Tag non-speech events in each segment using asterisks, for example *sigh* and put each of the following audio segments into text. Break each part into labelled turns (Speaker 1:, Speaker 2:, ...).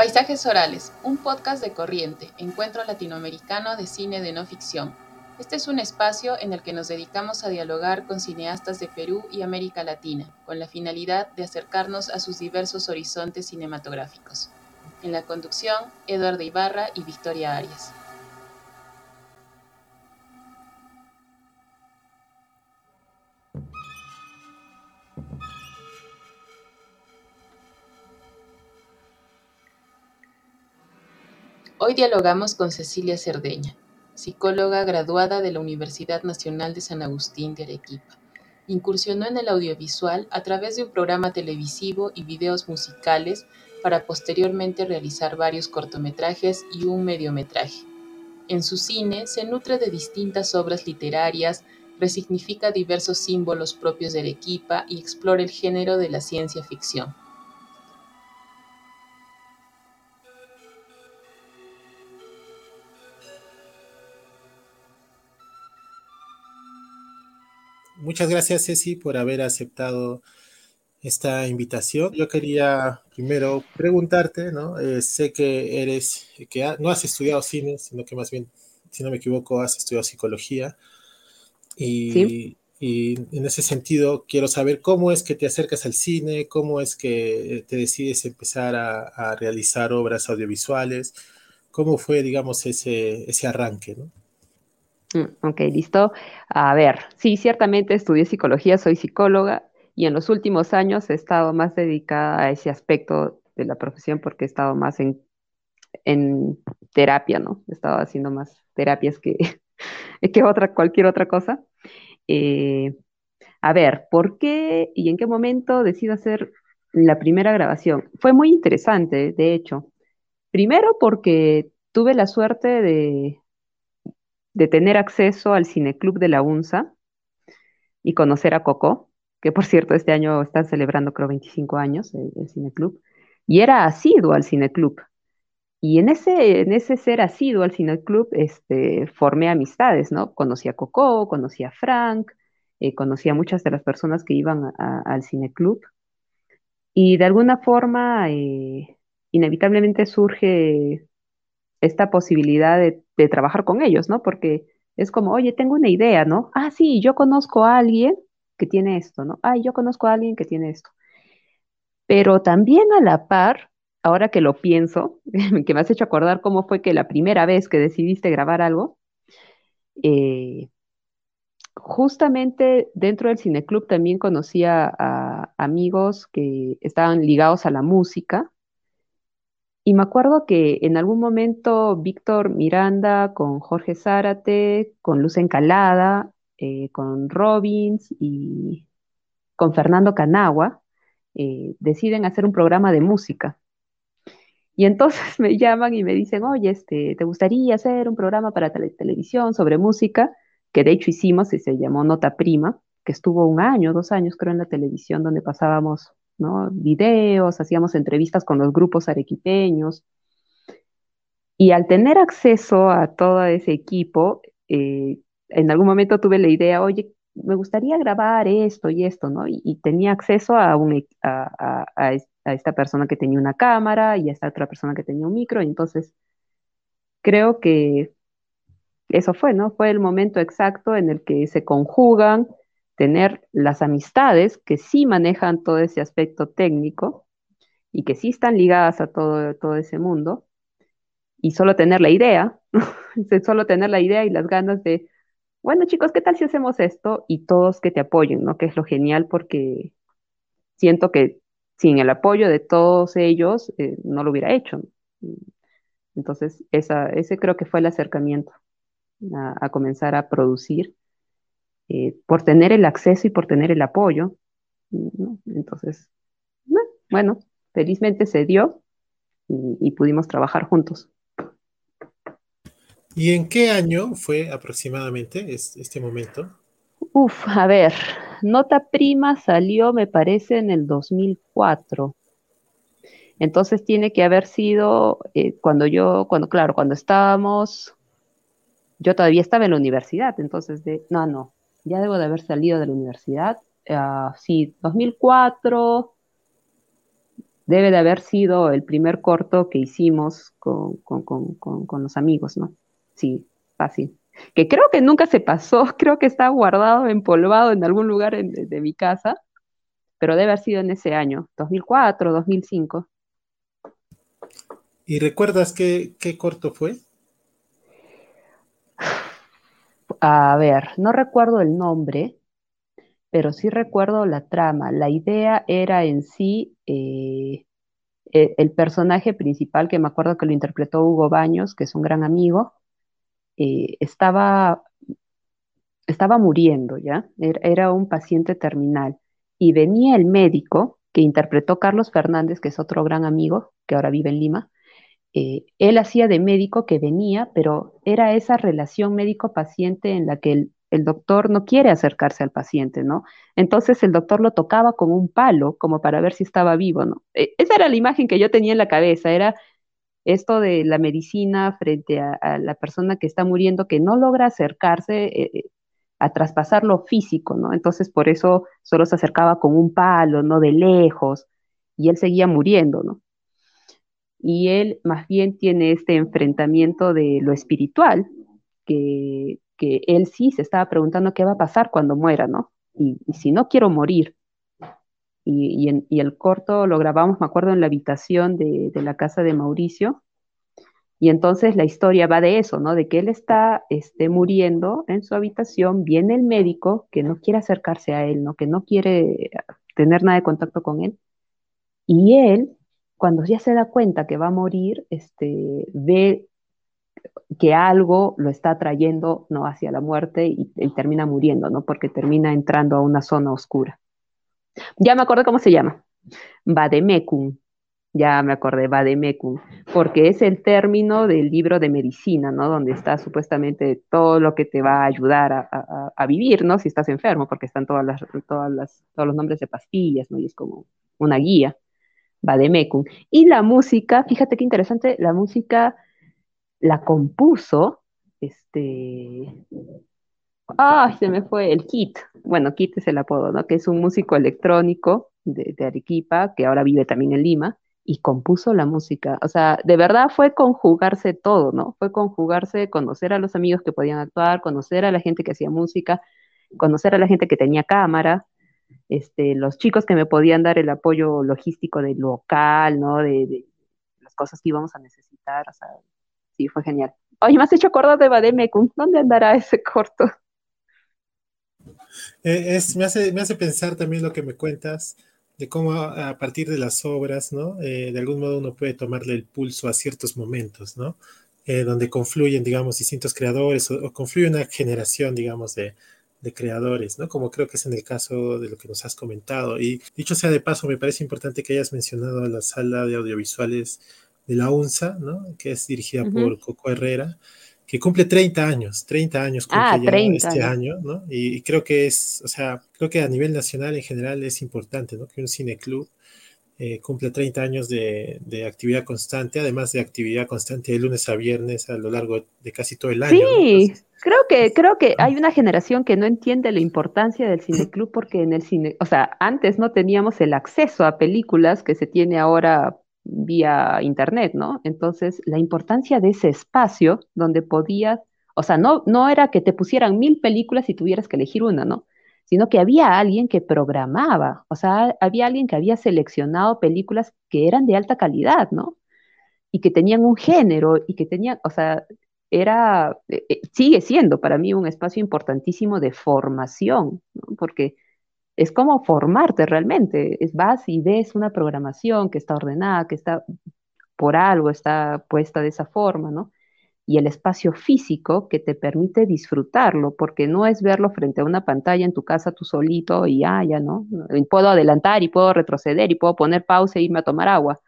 Speaker 1: Paisajes Orales, un podcast de Corriente, encuentro latinoamericano de cine de no ficción. Este es un espacio en el que nos dedicamos a dialogar con cineastas de Perú y América Latina, con la finalidad de acercarnos a sus diversos horizontes cinematográficos. En la conducción, Eduardo Ibarra y Victoria Arias. Hoy dialogamos con Cecilia Cerdeña, psicóloga graduada de la Universidad Nacional de San Agustín de Arequipa. Incursionó en el audiovisual a través de un programa televisivo y videos musicales para posteriormente realizar varios cortometrajes y un mediometraje. En su cine se nutre de distintas obras literarias, resignifica diversos símbolos propios de Arequipa y explora el género de la ciencia ficción.
Speaker 2: Muchas gracias, Ceci, por haber aceptado esta invitación. Yo quería primero preguntarte, ¿no? Eh, sé que eres, que no has estudiado cine, sino que más bien, si no me equivoco, has estudiado psicología. Y, y en ese sentido, quiero saber cómo es que te acercas al cine, cómo es que te decides empezar a, a realizar obras audiovisuales, cómo fue, digamos, ese, ese arranque, ¿no?
Speaker 3: Mm, ok, listo. A ver, sí, ciertamente estudié psicología, soy psicóloga y en los últimos años he estado más dedicada a ese aspecto de la profesión porque he estado más en, en terapia, ¿no? He estado haciendo más terapias que, *laughs* que otra, cualquier otra cosa. Eh, a ver, ¿por qué y en qué momento decido hacer la primera grabación? Fue muy interesante, de hecho. Primero porque tuve la suerte de, de tener acceso al cineclub de la UNSA y conocer a Coco, que por cierto este año están celebrando creo 25 años el, cineclub, y era asiduo al cineclub. Y en ese, en ese ser asiduo al cineclub este, formé amistades, ¿no? Conocí a Coco, conocí a Frank, eh, conocí a muchas de las personas que iban al cineclub. Y de alguna forma, eh, inevitablemente surge esta posibilidad de, trabajar con ellos, ¿no? Porque es como, oye, tengo una idea, ¿no? Ah, sí, yo conozco a alguien que tiene esto, ¿no? Ah, yo conozco a alguien que tiene esto. Pero también a la par, ahora que lo pienso, *laughs* que me has hecho acordar cómo fue que la primera vez que decidiste grabar algo, eh, justamente dentro del cineclub también conocía a amigos que estaban ligados a la música y me acuerdo que en algún momento Víctor Miranda con Jorge Zárate, con Luz Encalada, eh, con Robbins y con Fernando Canagua, eh, deciden hacer un programa de música. Y entonces *laughs* me llaman y me dicen, oye, este, ¿te gustaría hacer un programa para televisión sobre música? Que de hecho hicimos y se llamó Nota Prima, que estuvo un año, dos años creo en la televisión, donde pasábamos Videos, hacíamos entrevistas con los grupos arequipeños. Y al tener acceso a todo ese equipo, eh, en algún momento tuve la idea, oye, me gustaría grabar esto y esto, ¿no? Y, tenía acceso a, un, a, a, esta persona que tenía una cámara y a esta otra persona que tenía un micro, y entonces creo que eso fue, ¿no? Fue el momento exacto en el que se conjugan tener las amistades que sí manejan todo ese aspecto técnico y que sí están ligadas a todo, todo ese mundo, y solo tener la idea, *laughs* solo tener la idea y las ganas de, bueno chicos, ¿qué tal si hacemos esto? Y todos que te apoyen, ¿no? Que es lo genial porque siento que sin el apoyo de todos ellos eh, no lo hubiera hecho. Entonces, esa, ese creo que fue el acercamiento a comenzar a producir eh, por tener el acceso y por tener el apoyo. Entonces, bueno, felizmente se dio y, pudimos trabajar juntos.
Speaker 2: ¿Y en qué año fue aproximadamente este momento?
Speaker 3: Uf, a ver, Nota Prima salió, me parece, en el 2004. Entonces tiene que haber sido eh, cuando yo, cuando, claro, cuando estábamos, yo todavía estaba en la universidad, entonces, de, no, no, ya debo de haber salido de la universidad. Uh, sí, 2004, debe de haber sido el primer corto que hicimos con, los amigos, ¿no? Sí, fácil. Que creo que nunca se pasó, *laughs* creo que está guardado, empolvado en algún lugar de, mi casa, pero debe haber sido en ese año, 2004, 2005.
Speaker 2: ¿Y recuerdas qué, qué corto fue?
Speaker 3: A ver, no recuerdo el nombre, pero sí recuerdo la trama. La idea era en sí eh, e, el personaje principal, que me acuerdo que lo interpretó Hugo Baños, que es un gran amigo, eh, estaba, estaba muriendo, ¿ya? Era, un paciente terminal. Y venía el médico, que interpretó Carlos Fernández, que es otro gran amigo, que ahora vive en Lima. Eh, él hacía de médico que venía, pero era esa relación médico-paciente en la que el, doctor no quiere acercarse al paciente, ¿no? Entonces el doctor lo tocaba con un palo como para ver si estaba vivo, ¿no? E, esa era la imagen que yo tenía en la cabeza, era esto de la medicina frente a, la persona que está muriendo, que no logra acercarse eh, eh, a traspasar lo físico, ¿no? Entonces por eso solo se acercaba con un palo, ¿no? De lejos, y él seguía muriendo, ¿no? Y él más bien tiene este enfrentamiento de lo espiritual, que que él sí se estaba preguntando qué va a pasar cuando muera, ¿no? Y, si no quiero morir. Y, el corto lo grabamos, me acuerdo, en la habitación de, la casa de Mauricio. Y entonces la historia va de eso, ¿no? De que él está este, muriendo en su habitación, viene el médico que no quiere acercarse a él, ¿no? Que no quiere tener nada de contacto con él. Y él, cuando ya se da cuenta que va a morir, este, ve que algo lo está trayendo ¿no? hacia la muerte y, termina muriendo, ¿no? Porque termina entrando a una zona oscura. Ya me acordé cómo se llama. Vademecum. Ya me acordé, Vademecum, porque es el término del libro de medicina, ¿no? Donde está supuestamente todo lo que te va a ayudar a, vivir, ¿no? Si estás enfermo, porque están todas las, todas las, todos los nombres de pastillas, ¿no? Y es como una guía. Vademecum. Y la música, fíjate qué interesante, la música la compuso, este, ay, se me fue el Kit, bueno, Kit es el apodo, ¿no? Que es un músico electrónico de, Arequipa, que ahora vive también en Lima, y compuso la música. O sea, de verdad fue conjugarse todo, ¿no? Fue conjugarse, conocer a los amigos que podían actuar, conocer a la gente que hacía música, conocer a la gente que tenía cámara, este, los chicos que me podían dar el apoyo logístico del local, ¿no? De, de las cosas que íbamos a necesitar, o sea, sí, fue genial. Oye, me has hecho acordar de Bademecum. ¿Dónde andará ese corto?
Speaker 2: Eh, es, me, hace, me hace pensar también lo que me cuentas de cómo a, partir de las obras, ¿no? Eh, de algún modo uno puede tomarle el pulso a ciertos momentos, ¿no? Eh, donde confluyen, digamos, distintos creadores o, confluye una generación, digamos, de, de, creadores, ¿no? Como creo que es en el caso de lo que nos has comentado. Y dicho sea de paso, me parece importante que hayas mencionado la sala de audiovisuales de la UNSA, ¿no? que es dirigida por Coco Herrera, que cumple 30 años, 30 años cumple ah, este año, ¿no? Y, creo que es, o sea, creo que a nivel nacional en general es importante, ¿no? Que un cineclub eh, cumple 30 años de, actividad constante, además de actividad constante de lunes a viernes a lo largo de casi todo el año.
Speaker 3: Sí, creo que, creo que hay una generación que no entiende la importancia del cineclub *clears throat* porque en el cine, o sea, antes no teníamos el acceso a películas que se tiene ahora vía internet, ¿no? Entonces, la importancia de ese espacio donde podías, o sea, no, no era que te pusieran mil películas y tuvieras que elegir una, ¿no? Sino que había alguien que programaba, o sea, había alguien que había seleccionado películas que eran de alta calidad, ¿no? Y que tenían un género y que tenían, o sea, era, eh, eh, sigue siendo para mí un espacio importantísimo de formación. Porque es como formarte realmente. Es, vas y ves una programación que está ordenada, que está por algo, está puesta de esa forma, ¿no? Y el espacio físico que te permite disfrutarlo, porque no es verlo frente a una pantalla en tu casa tú solito y ah, ya, ¿no? Puedo adelantar y puedo retroceder y puedo poner pausa e irme a tomar agua.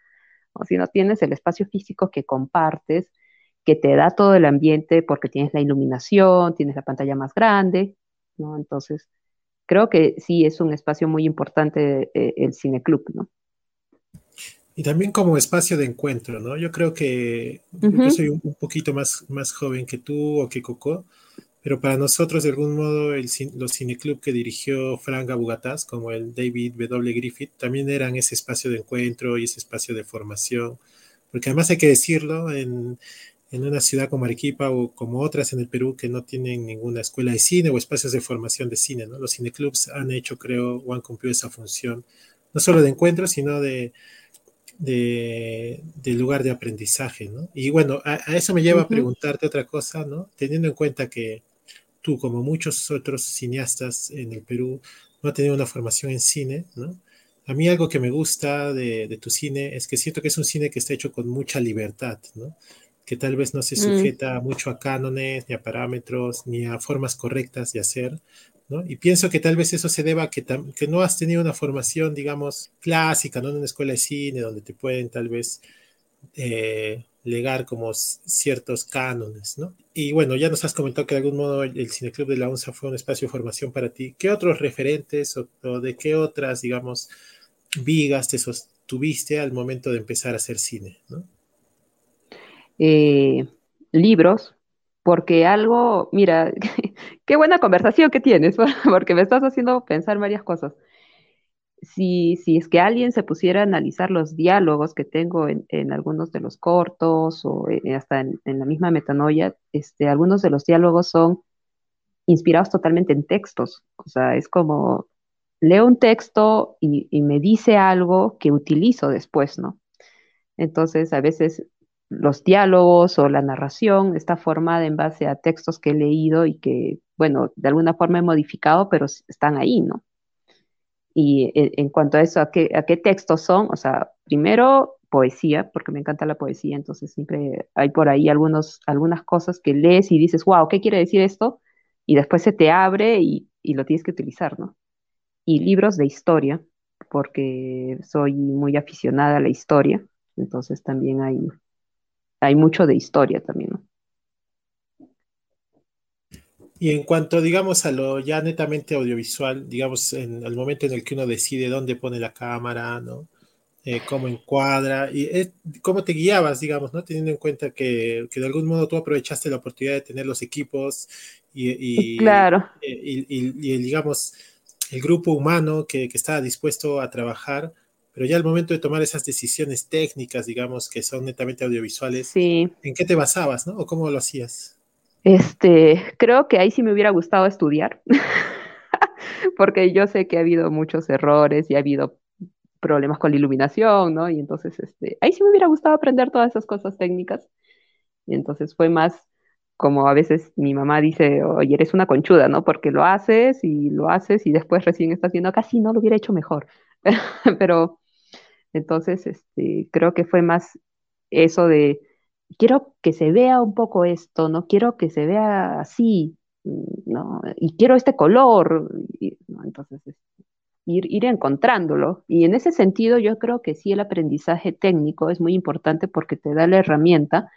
Speaker 3: O si no tienes el espacio físico que compartes, que te da todo el ambiente porque tienes la iluminación, tienes la pantalla más grande, ¿no? Entonces, creo que sí es un espacio muy importante eh, el cineclub, ¿no?
Speaker 2: Y también como espacio de encuentro, ¿no? Yo creo que yo soy un, poquito más, más joven que tú o que Coco, pero para nosotros, de algún modo, el, los cineclub que dirigió Frank Abugataz, como el David W. Griffith, también eran ese espacio de encuentro y ese espacio de formación, porque además hay que decirlo, en, en una ciudad como Arequipa o como otras en el Perú que no tienen ninguna escuela de cine o espacios de formación de cine, ¿no? Los cineclubs han hecho, creo, o han cumplido esa función, no solo de encuentro, sino de, de, lugar de aprendizaje, ¿no? Y bueno, a, eso me lleva a preguntarte otra cosa, ¿no? Teniendo en cuenta que tú, como muchos otros cineastas en el Perú, no has tenido una formación en cine, ¿no? A mí algo que me gusta de, tu cine es que siento que es un cine que está hecho con mucha libertad, ¿no? Que tal vez no se mm. sujeta mucho a cánones, ni a parámetros, ni a formas correctas de hacer, ¿no? Y pienso que tal vez eso se deba a que, que no has tenido una formación, digamos, clásica, ¿no? En una escuela de cine, donde te pueden tal vez eh, legar como ciertos cánones, ¿no? Y bueno, ya nos has comentado que de algún modo el, Cineclub de la UNSA fue un espacio de formación para ti. ¿Qué otros referentes o, de qué otras, digamos, vigas te sostuviste al momento de empezar a hacer cine, ¿no?
Speaker 3: Eh, libros, porque algo, mira, *laughs* qué buena conversación que tienes, *laughs* porque me estás haciendo pensar varias cosas si, si es que alguien se pusiera a analizar los diálogos que tengo en, algunos de los cortos o eh, hasta en, la misma metanoia, este, algunos de los diálogos son inspirados totalmente en textos. O sea, es como leo un texto y, y me dice algo que utilizo después, ¿no? Entonces, a veces los diálogos o la narración está formada en base a textos que he leído y que, bueno, de alguna forma he modificado, pero están ahí, ¿no? Y en, cuanto a eso, ¿a qué, ¿a qué textos son? O sea, primero poesía, porque me encanta la poesía, entonces siempre hay por ahí algunos, algunas cosas que lees y dices, wow, ¿qué quiere decir esto? Y después se te abre y, y lo tienes que utilizar, ¿no? Y libros de historia, porque soy muy aficionada a la historia, entonces también hay, hay mucho de historia también, ¿no?
Speaker 2: Y en cuanto, digamos, a lo ya netamente audiovisual, digamos, en el momento en el que uno decide dónde pone la cámara, ¿no? Eh, cómo encuadra, y cómo te guiabas, digamos, ¿no? Teniendo en cuenta que, que, de algún modo tú aprovechaste la oportunidad de tener los equipos y,
Speaker 3: claro.
Speaker 2: Eh, y, y, digamos, el grupo humano que, que estaba dispuesto a trabajar, pero ya al momento de tomar esas decisiones técnicas, digamos, que son netamente audiovisuales,
Speaker 3: sí.
Speaker 2: ¿en qué te basabas, ¿no? ¿O cómo lo hacías?
Speaker 3: Este, creo que ahí sí me hubiera gustado estudiar, *laughs* porque yo sé que ha habido muchos errores y ha habido problemas con la iluminación, ¿no? Y entonces, este, ahí sí me hubiera gustado aprender todas esas cosas técnicas. Y entonces fue más como a veces mi mamá dice, oye, eres una conchuda, ¿no? Porque lo haces y lo haces y después recién estás viendo, casi no lo hubiera hecho mejor. *laughs* Pero entonces, este, creo que fue más eso de quiero que se vea un poco esto, ¿no? Quiero que se vea así, ¿no? Y quiero este color, Entonces, ir, encontrándolo. Y en ese sentido, yo creo que sí el aprendizaje técnico es muy importante porque te da la herramienta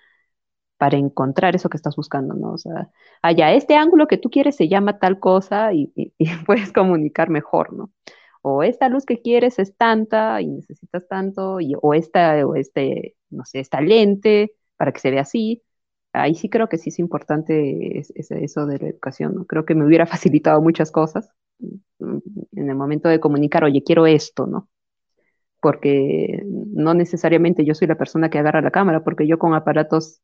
Speaker 3: para encontrar eso que estás buscando, ¿no? O sea, allá, este ángulo que tú quieres se llama tal cosa y, *laughs* puedes comunicar mejor, ¿no? O esta luz que quieres es tanta y necesitas tanto, y, o esta, o este, no sé, esta lente, para que se vea así. Ahí sí creo que sí es importante eso de la educación, ¿no? Creo que me hubiera *laughs* facilitado muchas cosas mm, en el momento de comunicar, oye, quiero esto, ¿no? Porque no necesariamente yo soy la persona que agarra la cámara, porque yo con aparatos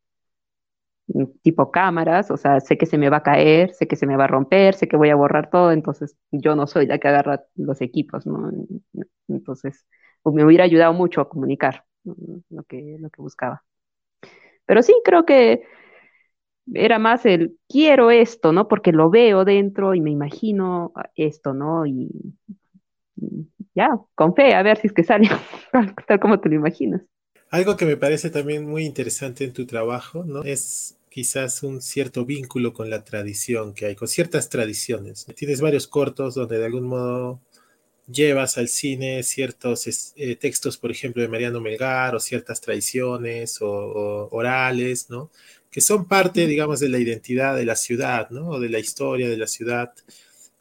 Speaker 3: tipo cámaras, o sea, sé que se me va a caer, sé que se me va a romper, sé que voy a borrar todo, entonces yo no soy la que agarra los equipos, ¿no? Entonces, pues, me hubiera ayudado mucho a comunicar lo que, lo que buscaba. Pero sí, creo que era más el quiero esto, ¿no? Porque lo veo dentro y me imagino esto, ¿no? Y, ya, con fe, a ver si es que sale *laughs* tal como te lo imaginas.
Speaker 2: Algo que me parece también muy interesante en tu trabajo, ¿no? Es quizás un cierto vínculo con la tradición que hay, con ciertas tradiciones. Tienes varios cortos donde de algún modo llevas al cine ciertos eh, textos, por ejemplo, de Mariano Melgar o ciertas tradiciones o, orales, ¿no? Que son parte, digamos, de la identidad de la ciudad, ¿no? O de la historia de la ciudad.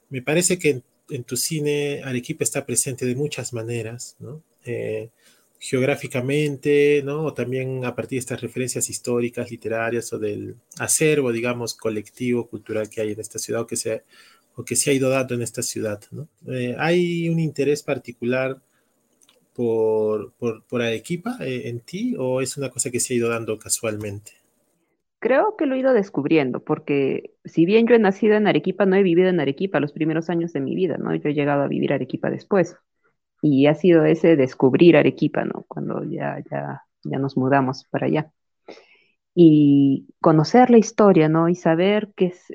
Speaker 2: Me parece que en, tu cine Arequipa está presente de muchas maneras, ¿no? Eh, geográficamente, ¿no? O también a partir de estas referencias históricas, literarias o del acervo, digamos, colectivo, cultural que hay en esta ciudad o que se, o que se ha ido dando en esta ciudad, ¿no? Eh, ¿Hay un interés particular por, por, Arequipa eh, en ti o es una cosa que se ha ido dando casualmente?
Speaker 3: Creo que lo he ido descubriendo, porque si bien yo he nacido en Arequipa, no he vivido en Arequipa los primeros años de mi vida, ¿no? Yo he llegado a vivir Arequipa después y ha sido ese descubrir Arequipa, ¿no? Cuando ya, ya, ya nos mudamos para allá. Y conocer la historia, ¿no? Y saber qué es,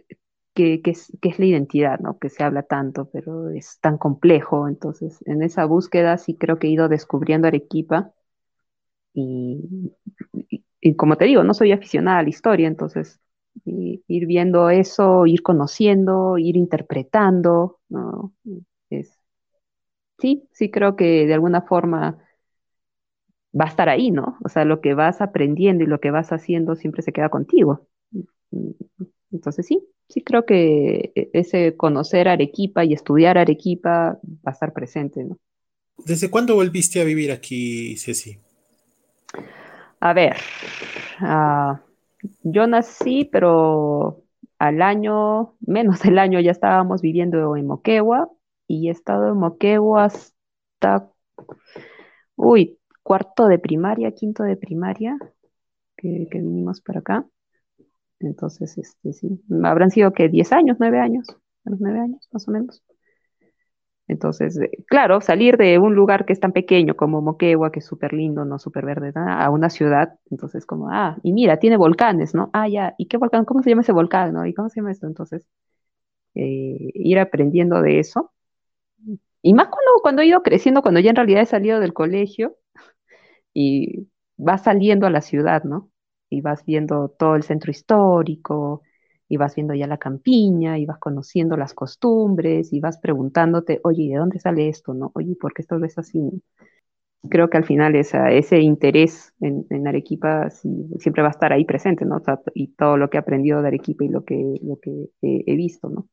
Speaker 3: qué, es, qué es la identidad, ¿no? Que se habla tanto, pero es tan complejo. Entonces, en esa búsqueda sí creo que he ido descubriendo Arequipa. Y, y, como te digo, no soy aficionada a la historia, entonces ir viendo eso, ir conociendo, ir interpretando, ¿no? Sí, sí creo que de alguna forma va a estar ahí, ¿no? O sea, lo que vas aprendiendo y lo que vas haciendo siempre se queda contigo. Entonces sí, sí creo que e, ese conocer Arequipa y estudiar Arequipa va a estar presente, ¿no?
Speaker 2: ¿Desde cuándo volviste a vivir aquí, Ceci?
Speaker 3: A ver, ah, yo nací, pero al año, menos del año, ya estábamos viviendo en Moquegua y he estado en Moquegua hasta, uy, cuarto de primaria, quinto de primaria, que, vinimos para acá. Entonces, este, sí, habrán sido que 10 años, 9 años, unos 9 años más o menos. Entonces, eh, claro, salir de un lugar que es tan pequeño como Moquegua, que es súper lindo, no súper verde, a una ciudad, entonces como, ah, y mira, tiene volcanes, ¿no? Ah, ya, ¿y qué volcán? ¿Cómo se llama ese volcán, no? ¿Y cómo se llama esto? Entonces, eh, ir aprendiendo de eso y más cuando, cuando he ido creciendo, cuando ya en realidad he salido del colegio y vas saliendo a la ciudad, ¿no? Y vas viendo todo el centro histórico, y vas viendo ya la campiña, y vas conociendo las costumbres, y vas preguntándote, oye, ¿de dónde sale esto, no? Oye, ¿por qué esto es así? Creo que al final esa, ese interés en, Arequipa siempre va a estar ahí presente, ¿no? y todo lo que he aprendido de Arequipa y lo que, lo que he, visto, ¿no?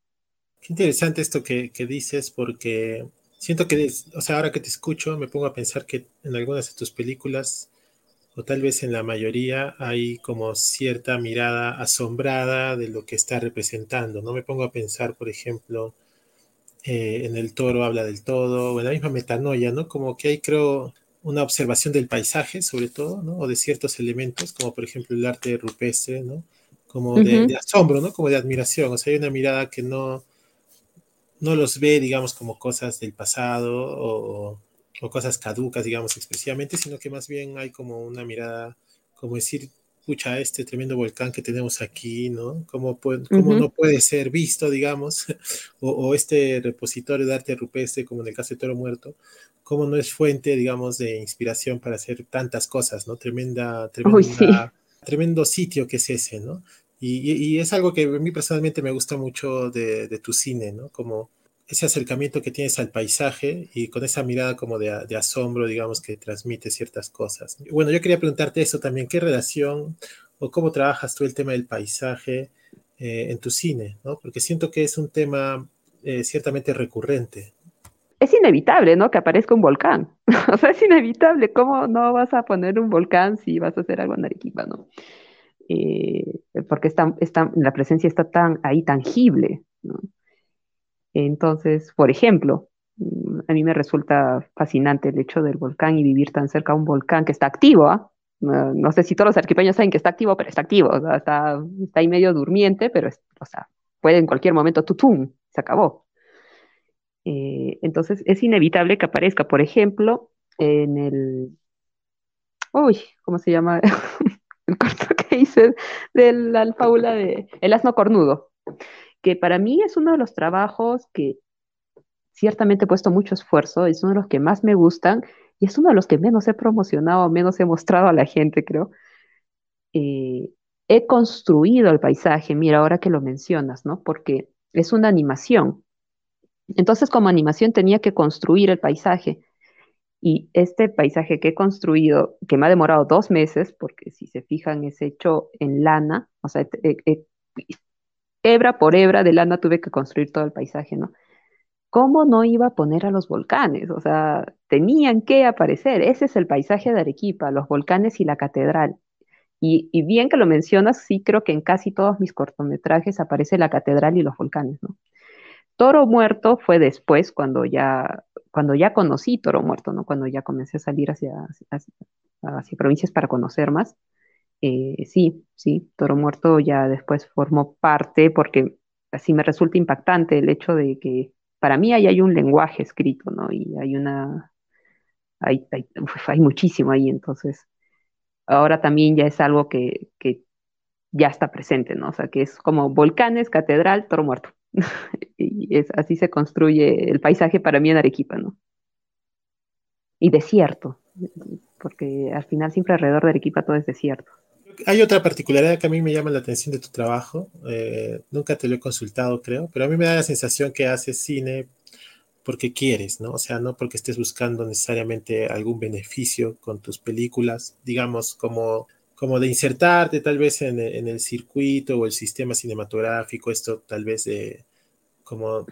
Speaker 2: Qué interesante esto que, que dices, porque siento que, o sea, ahora que te escucho, me pongo a pensar que en algunas de tus películas, o tal vez en la mayoría, hay como cierta mirada asombrada de lo que está representando, ¿no? Me pongo a pensar, por ejemplo, eh, en El Toro habla del todo, o en la misma metanoia, ¿no? Como que hay, creo, una observación del paisaje, sobre todo, ¿no? O de ciertos elementos, como por ejemplo el arte rupestre, ¿no? Como de, de asombro, ¿no? Como de admiración, o sea, hay una mirada que no no los ve, digamos, como cosas del pasado o, cosas caducas, digamos, expresivamente, sino que más bien hay como una mirada, como decir, pucha, este tremendo volcán que tenemos aquí, ¿no? ¿Cómo, no puede ser visto, digamos? *laughs* o, este repositorio de arte rupestre, como en el caso de Toro Muerto, ¿cómo no es fuente, digamos, de inspiración para hacer tantas cosas, ¿no? Tremenda, tremenda, tremendo sitio que es ese, ¿no? Y, es algo que a mí personalmente me gusta mucho de, tu cine, ¿no? Como ese acercamiento que tienes al paisaje y con esa mirada como de, asombro, digamos, que transmite ciertas cosas. Bueno, yo quería preguntarte eso también, ¿qué relación o cómo trabajas tú el tema del paisaje eh, en tu cine, ¿no? Porque siento que es un tema eh, ciertamente recurrente.
Speaker 3: Es inevitable, ¿no? Que aparezca un volcán. *laughs* o sea, es inevitable. ¿Cómo no vas a poner un volcán si vas a hacer algo en Arequipa, ¿no? Eh, porque la presencia está tan ahí tangible. Entonces, por ejemplo, mm, a mí me resulta fascinante el hecho del volcán y vivir tan cerca a un volcán que está activo. ¿ah? No, sé si todos los arquipeños saben que está activo, pero está activo. está, ahí medio durmiente, pero puede en cualquier momento, tutum, se acabó. Eh, entonces, es inevitable que aparezca, por ejemplo, en el... Uy, ¿cómo se llama? *laughs* el *laughs* corto que hice de la fábula de El asno cornudo, que para mí es uno de los trabajos que ciertamente he puesto mucho esfuerzo, es uno de los que más me gustan y es uno de los que menos he promocionado, menos he mostrado a la gente, creo. Eh, he construido el paisaje, mira, ahora que lo mencionas, ¿no? Porque es una animación. Entonces, como animación tenía que construir el paisaje. Y este paisaje que he construido, que me ha demorado dos meses, porque si se fijan es hecho en lana, o sea, hebra por hebra de lana tuve que construir todo el paisaje, ¿no? ¿cómo no iba a poner a los volcanes? O sea, tenían que aparecer. Ese es el paisaje de Arequipa, los volcanes y la catedral. Y, bien que lo mencionas, sí creo que en casi todos mis cortometrajes aparece la catedral y los volcanes, ¿no? Toro Muerto fue después, cuando ya, cuando ya conocí Toro Muerto, ¿no? Cuando ya comencé a salir hacia, provincias para conocer más. Eh, sí, sí, Toro Muerto ya después formó parte, porque así me resulta impactante el hecho de que para mí ahí hay un lenguaje escrito, ¿no? Y hay una, hay, hay, muchísimo ahí, entonces ahora también ya es algo que, ya está presente, ¿no? O sea, que es como volcanes, catedral, toro muerto. *laughs* y es, así se construye el paisaje para mí en Arequipa, ¿no? Y desierto, porque al final siempre alrededor de Arequipa todo es desierto.
Speaker 2: Hay otra particularidad que a mí me llama la atención de tu trabajo. Eh, nunca te lo he consultado, creo, pero a mí me da la sensación que haces cine porque quieres, ¿no? O sea, no porque estés buscando necesariamente algún beneficio con tus películas, digamos, como, como de insertarte tal vez en, el circuito o el sistema cinematográfico, esto tal vez de como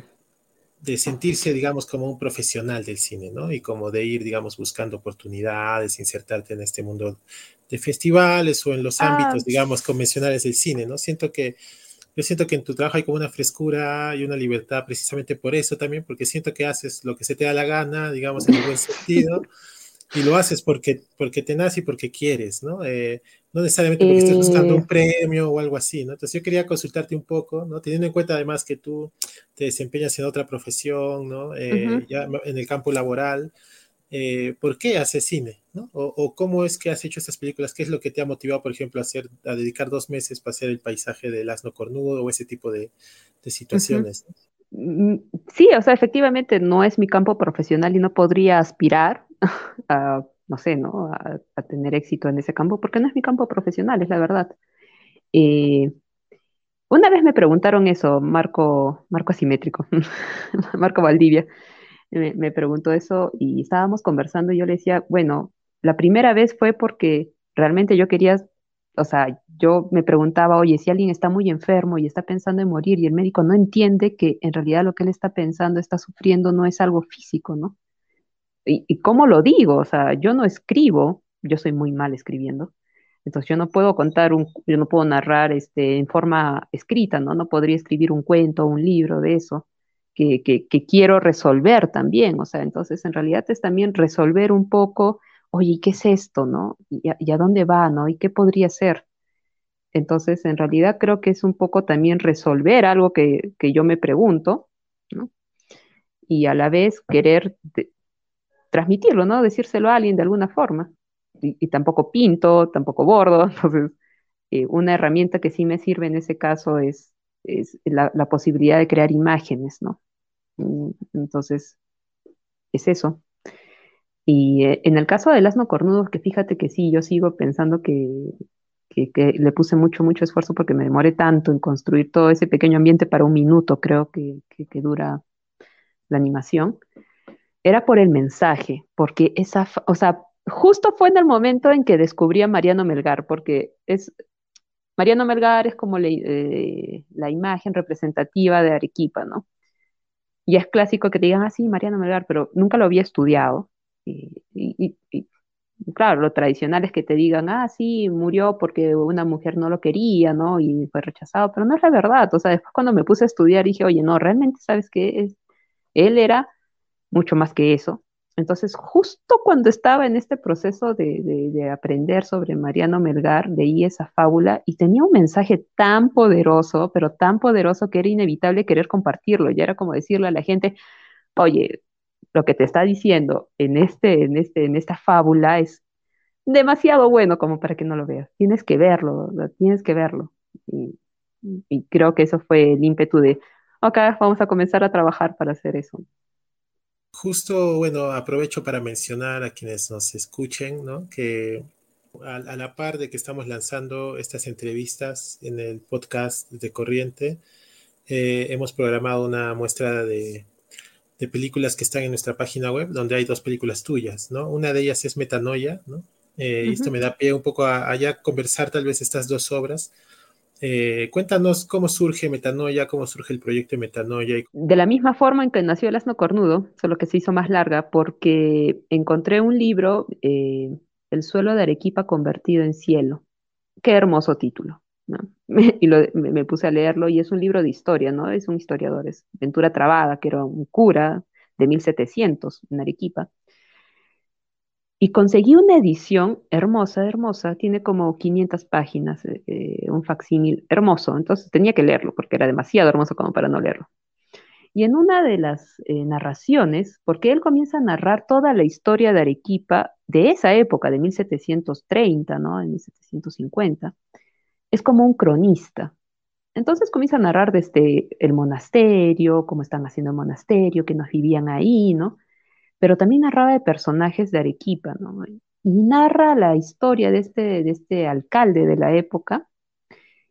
Speaker 2: de sentirse, digamos, como un profesional del cine, ¿no? Y como de ir, digamos, buscando oportunidades, insertarte en este mundo de festivales o en los ah, ámbitos, digamos, convencionales del cine, ¿no? Siento que yo siento que en tu trabajo hay como una frescura y una libertad precisamente por eso también, porque siento que haces lo que se te da la gana, digamos, en el buen sentido, *laughs* y lo haces porque, porque te nace y porque quieres, ¿no? Eh, no necesariamente porque estés buscando un eh. premio o algo así, ¿no? Entonces yo quería consultarte un poco, ¿no? Teniendo en cuenta además que tú te desempeñas en otra profesión, ¿no? Eh, ya en el campo laboral, eh, ¿por qué haces cine? ¿no? O, cómo es que has hecho estas películas? ¿Qué es lo que te ha motivado, por ejemplo, a, hacer, a dedicar dos meses para hacer el paisaje del asno cornudo o ese tipo de, situaciones?
Speaker 3: Mm, sí, o sea, efectivamente no es mi campo profesional y no podría aspirar *laughs* a, no sé, ¿no? A, tener éxito en ese campo porque no es mi campo profesional, es la verdad. Eh, una vez me preguntaron eso, Marco, Marco Asimétrico, *laughs* Marco Valdivia, me, preguntó eso y estábamos conversando y yo le decía, bueno, la primera vez fue porque realmente yo quería, o sea, yo me preguntaba, oye, si alguien está muy enfermo y está pensando en morir y el médico no entiende que en realidad lo que él está pensando, está sufriendo, no es algo físico, ¿no? ¿Y, cómo lo digo? O sea, yo no escribo, yo soy muy mal escribiendo, entonces yo no puedo contar un, yo no puedo narrar este, en forma escrita, ¿no? No podría escribir un cuento, un libro de eso que, quiero resolver también. O sea, entonces en realidad es también resolver un poco, oye, ¿qué es esto, no? ¿Y a, dónde va, no? ¿Y qué podría ser? Entonces, en realidad creo que es un poco también resolver algo que, yo me pregunto, ¿no? Y a la vez querer transmitirlo, ¿no? Decírselo a alguien de alguna forma. Y, tampoco pinto, tampoco bordo. *laughs* Entonces, eh, una herramienta que sí me sirve en ese caso es, es la, posibilidad de crear imágenes, ¿no? Mm, entonces, es eso. Y eh, en el caso del asno cornudo, que fíjate que sí, yo sigo pensando que, le puse mucho, mucho esfuerzo porque me demoré tanto en construir todo ese pequeño ambiente para un minuto, creo que, que dura la animación, era por el mensaje, porque esa, o sea, justo fue en el momento en que descubrí a Mariano Melgar, porque es, Mariano Melgar es como eh, la imagen representativa de Arequipa, ¿no? Y es clásico que te digan, ah, sí, Mariano Melgar, pero nunca lo había estudiado. Y, claro, lo tradicional es que te digan, ah, sí, murió porque una mujer no lo quería, ¿no? Y fue rechazado, pero no es la verdad. O sea, después cuando me puse a estudiar dije, oye, no, realmente, ¿sabes qué? Él era mucho más que eso. Entonces, justo cuando estaba en este proceso de, aprender sobre Mariano Melgar, leí esa fábula y tenía un mensaje tan poderoso, pero tan poderoso que era inevitable querer compartirlo. Ya era como decirle a la gente, oye, lo que te está diciendo en, este, en, este, en esta fábula es demasiado bueno como para que no lo veas. Tienes que verlo, tienes que verlo. Y, y creo que eso fue el ímpetu de, ok, vamos a comenzar a trabajar para hacer eso.
Speaker 2: Justo, bueno, aprovecho para mencionar a quienes nos escuchen, ¿no? Que a, la par de que estamos lanzando estas entrevistas en el podcast de Corriente, eh, hemos programado una muestra de, películas que están en nuestra página web, donde hay dos películas tuyas, ¿no? Una de ellas es Metanoia, ¿no? Eh, y esto me da pie un poco a, a, ya conversar tal vez estas dos obras Eh, cuéntanos cómo surge Metanoia, cómo surge el proyecto de Metanoia.
Speaker 3: De la misma forma en que nació El Asno Cornudo, solo que se hizo más larga, porque encontré un libro, eh, El suelo de Arequipa convertido en cielo. Qué hermoso título. *laughs* y me, puse a leerlo y es un libro de historia, ¿no? Es un historiador, es Ventura Trabada, que era un cura de 1700 en Arequipa. Y conseguí una edición hermosa, hermosa, tiene como 500 páginas, eh, eh, un facsímil hermoso, entonces tenía que leerlo porque era demasiado hermoso como para no leerlo. Y en una de las eh, narraciones, porque él comienza a narrar toda la historia de Arequipa de esa época, de 1730, ¿no? De 1750, es como un cronista. Entonces comienza a narrar desde el monasterio, cómo están haciendo el monasterio, que nos vivían ahí, ¿no? Pero también narraba de personajes de Arequipa, ¿no? Y narra la historia de este, de este alcalde de la época,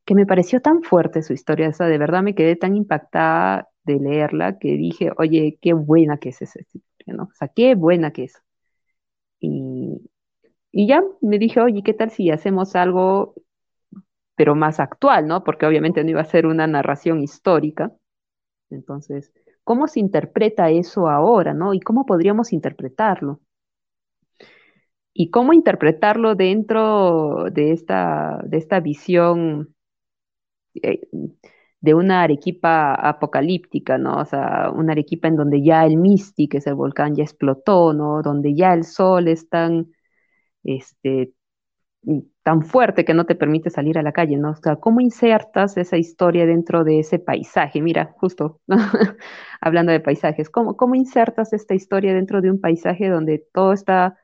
Speaker 3: que me pareció tan fuerte su historia, esa de verdad me quedé tan impactada de leerla que dije, oye, qué buena que es esa historia, ¿no? O sea, qué buena que es. Y, y ya me dije, oye, ¿qué tal si hacemos algo, pero más actual, ¿no? Porque obviamente no iba a ser una narración histórica. Entonces, ¿Cómo se interpreta eso ahora, no? ¿Y cómo podríamos interpretarlo? ¿Y cómo interpretarlo dentro de esta, de esta visión eh, de una Arequipa apocalíptica, ¿no? O sea, una Arequipa en donde ya el Misti, que es el volcán, ya explotó, ¿no? Donde ya el sol es tan, este, tan fuerte que no te permite salir a la calle, ¿no? O sea, ¿cómo insertas esa historia dentro de ese paisaje? Mira, justo *laughs* hablando de paisajes, ¿cómo, ¿cómo insertas esta historia dentro de un paisaje donde todo está,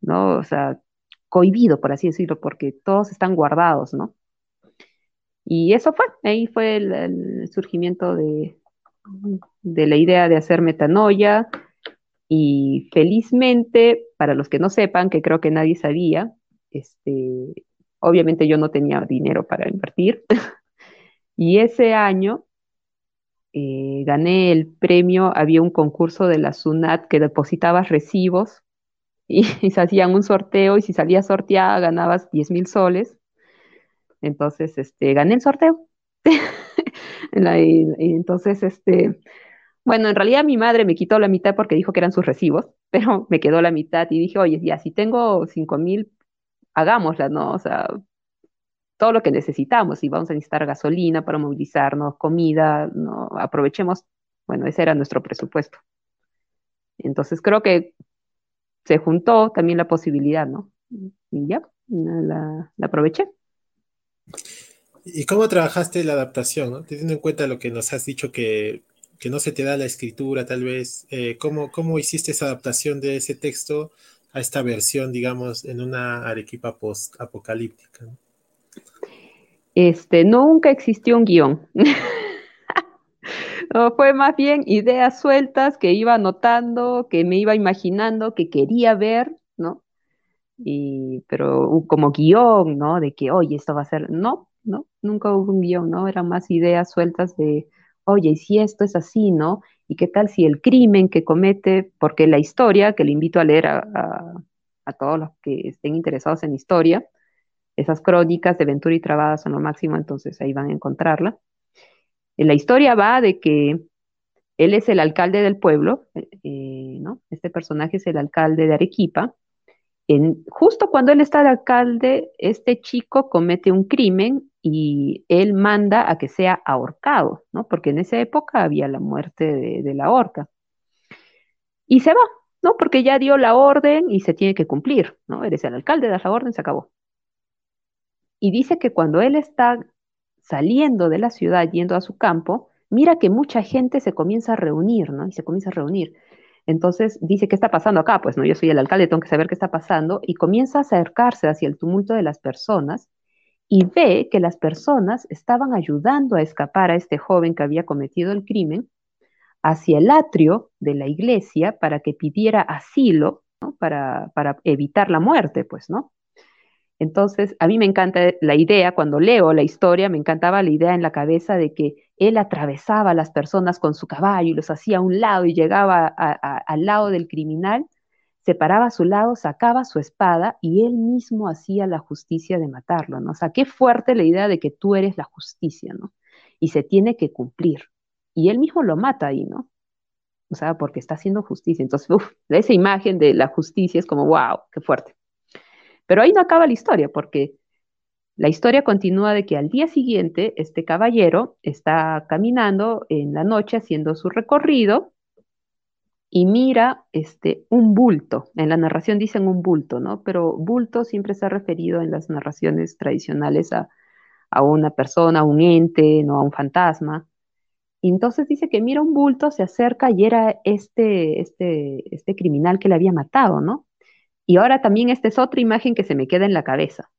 Speaker 3: ¿no? O sea, cohibido, por así decirlo, porque todos están guardados, ¿no? Y eso fue, ahí fue el, surgimiento de, de la idea de hacer metanoia. Y felizmente, para los que no sepan, que creo que nadie sabía, este, obviamente yo no tenía dinero para invertir. *laughs* y ese año eh, gané el premio, había un concurso de la SUNAT que depositabas recibos *laughs* y, se hacían un sorteo y si salías sorteada ganabas 10 mil soles. Entonces, este, gané el sorteo. *laughs* entonces, este, bueno, en realidad mi madre me quitó la mitad porque dijo que eran sus recibos, pero me quedó la mitad y dije, oye, ya, si tengo 5 mil hagámosla, ¿no? O sea, todo lo que necesitamos, y vamos a necesitar gasolina para movilizarnos, comida, ¿no? Aprovechemos, bueno, ese era nuestro presupuesto. Entonces creo que se juntó también la posibilidad, ¿no? Y ya, la, aproveché.
Speaker 2: ¿Y cómo trabajaste la adaptación, teniendo en cuenta lo que nos has dicho que, no se te da la escritura, tal vez, eh, ¿cómo, ¿cómo hiciste esa adaptación de ese texto a esta versión, digamos, en una Arequipa post-apocalíptica?
Speaker 3: Este, nunca existió un guion. *laughs* fue más bien ideas sueltas que iba anotando, que me iba imaginando, que quería ver, ¿no? Y, pero como guion, ¿no? De que, oye, esto va a ser, no, no, nunca hubo un guion, ¿no? Eran más ideas sueltas de, oye, y si esto es así, ¿no? ¿Y qué tal si el crimen que comete, porque la historia, que le invito a leer a, todos los que estén interesados en historia, esas crónicas de Ventura y Trabada son lo máximo, entonces ahí van a encontrarla. En la historia va de que él es el alcalde del pueblo, eh, ¿no? Este personaje es el alcalde de Arequipa. En, justo cuando él está de alcalde, este chico comete un crimen y él manda a que sea ahorcado, ¿no? Porque en esa época había la muerte de, la horca. Y se va, ¿no? Porque ya dio la orden y se tiene que cumplir, ¿no? Eres el alcalde, das la orden, se acabó. Y dice que cuando él está saliendo de la ciudad, yendo a su campo, mira que mucha gente se comienza a reunir, ¿no? Y se comienza a reunir. Entonces dice, ¿qué está pasando acá? Pues no, yo soy el alcalde, tengo que saber qué está pasando. Y comienza a acercarse hacia el tumulto de las personas y ve que las personas estaban ayudando a escapar a este joven que había cometido el crimen hacia el atrio de la iglesia para que pidiera asilo, para, para evitar la muerte, pues, ¿no? Entonces, a mí me encanta la idea, cuando leo la historia, me encantaba la idea en la cabeza de que él atravesaba a las personas con su caballo y los hacía a un lado y llegaba al lado del criminal se paraba a su lado, sacaba su espada y él mismo hacía la justicia de matarlo, ¿no? O sea, qué fuerte la idea de que tú eres la justicia, ¿no? Y se tiene que cumplir. Y él mismo lo mata ahí, ¿no? O sea, porque está haciendo justicia. Entonces, uff, esa imagen de la justicia es como, wow, qué fuerte. Pero ahí no acaba la historia, porque la historia continúa de que al día siguiente este caballero está caminando en la noche haciendo su recorrido y mira este, un bulto. En la narración dicen un bulto, ¿no? Pero bulto siempre se ha referido en las narraciones tradicionales a, una persona, a un ente, no a un fantasma. Y entonces dice que mira un bulto, se acerca y era este, este, este criminal que le había matado, ¿no? Y ahora también esta es otra imagen que se me queda en la cabeza,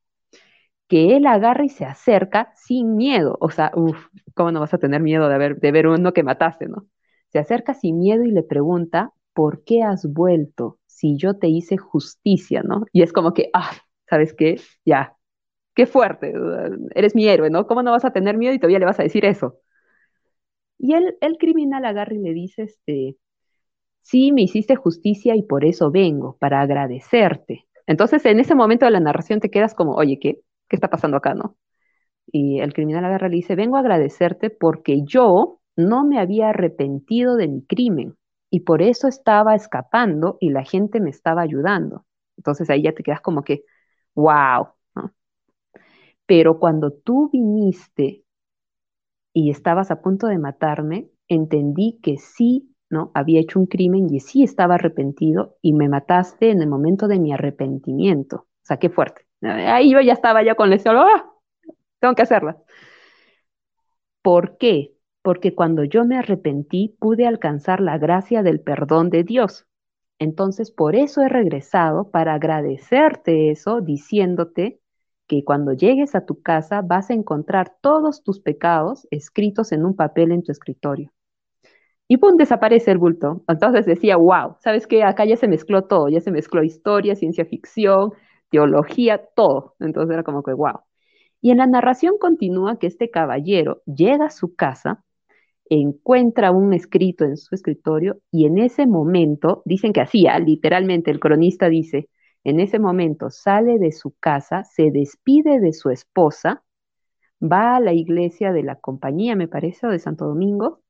Speaker 3: que él agarra y se acerca sin miedo. O sea, uff, ¿cómo no vas a tener miedo de ver, de ver uno que mataste, no? Se acerca sin miedo y le pregunta, ¿por qué has vuelto si yo te hice justicia, no? Y es como que, ah, ¿sabes qué? Ya, qué fuerte, eres mi héroe, ¿no? ¿Cómo no vas a tener miedo y todavía le vas a decir eso? Y el, el criminal agarra y le dice, este, sí, me hiciste justicia y por eso vengo, para agradecerte. Entonces, en ese momento de la narración te quedas como, oye, ¿qué? ¿Qué está pasando acá, no? Y el criminal agarra y le dice, vengo a agradecerte porque yo no me había arrepentido de mi crimen y por eso estaba escapando y la gente me estaba ayudando. Entonces ahí ya te quedas como que, wow. Pero cuando tú viniste y estabas a punto de matarme, entendí que sí, ¿no? Había hecho un crimen y sí estaba arrepentido y me mataste en el momento de mi arrepentimiento. O sea, qué fuerte. Ahí yo ya estaba ya con la ¡ah! Tengo que hacerla. ¿Por qué? Porque cuando yo me arrepentí pude alcanzar la gracia del perdón de Dios. Entonces, por eso he regresado para agradecerte eso, diciéndote que cuando llegues a tu casa vas a encontrar todos tus pecados escritos en un papel en tu escritorio. Y pum, desaparece el bulto. Entonces decía, wow, ¿sabes qué? Acá ya se mezcló todo, ya se mezcló historia, ciencia ficción, teología, todo. Entonces era como que, wow. Y en la narración continúa que este caballero llega a su casa encuentra un escrito en su escritorio y en ese momento, dicen que hacía, literalmente el cronista dice, en ese momento sale de su casa, se despide de su esposa, va a la iglesia de la compañía, me parece, o de Santo Domingo,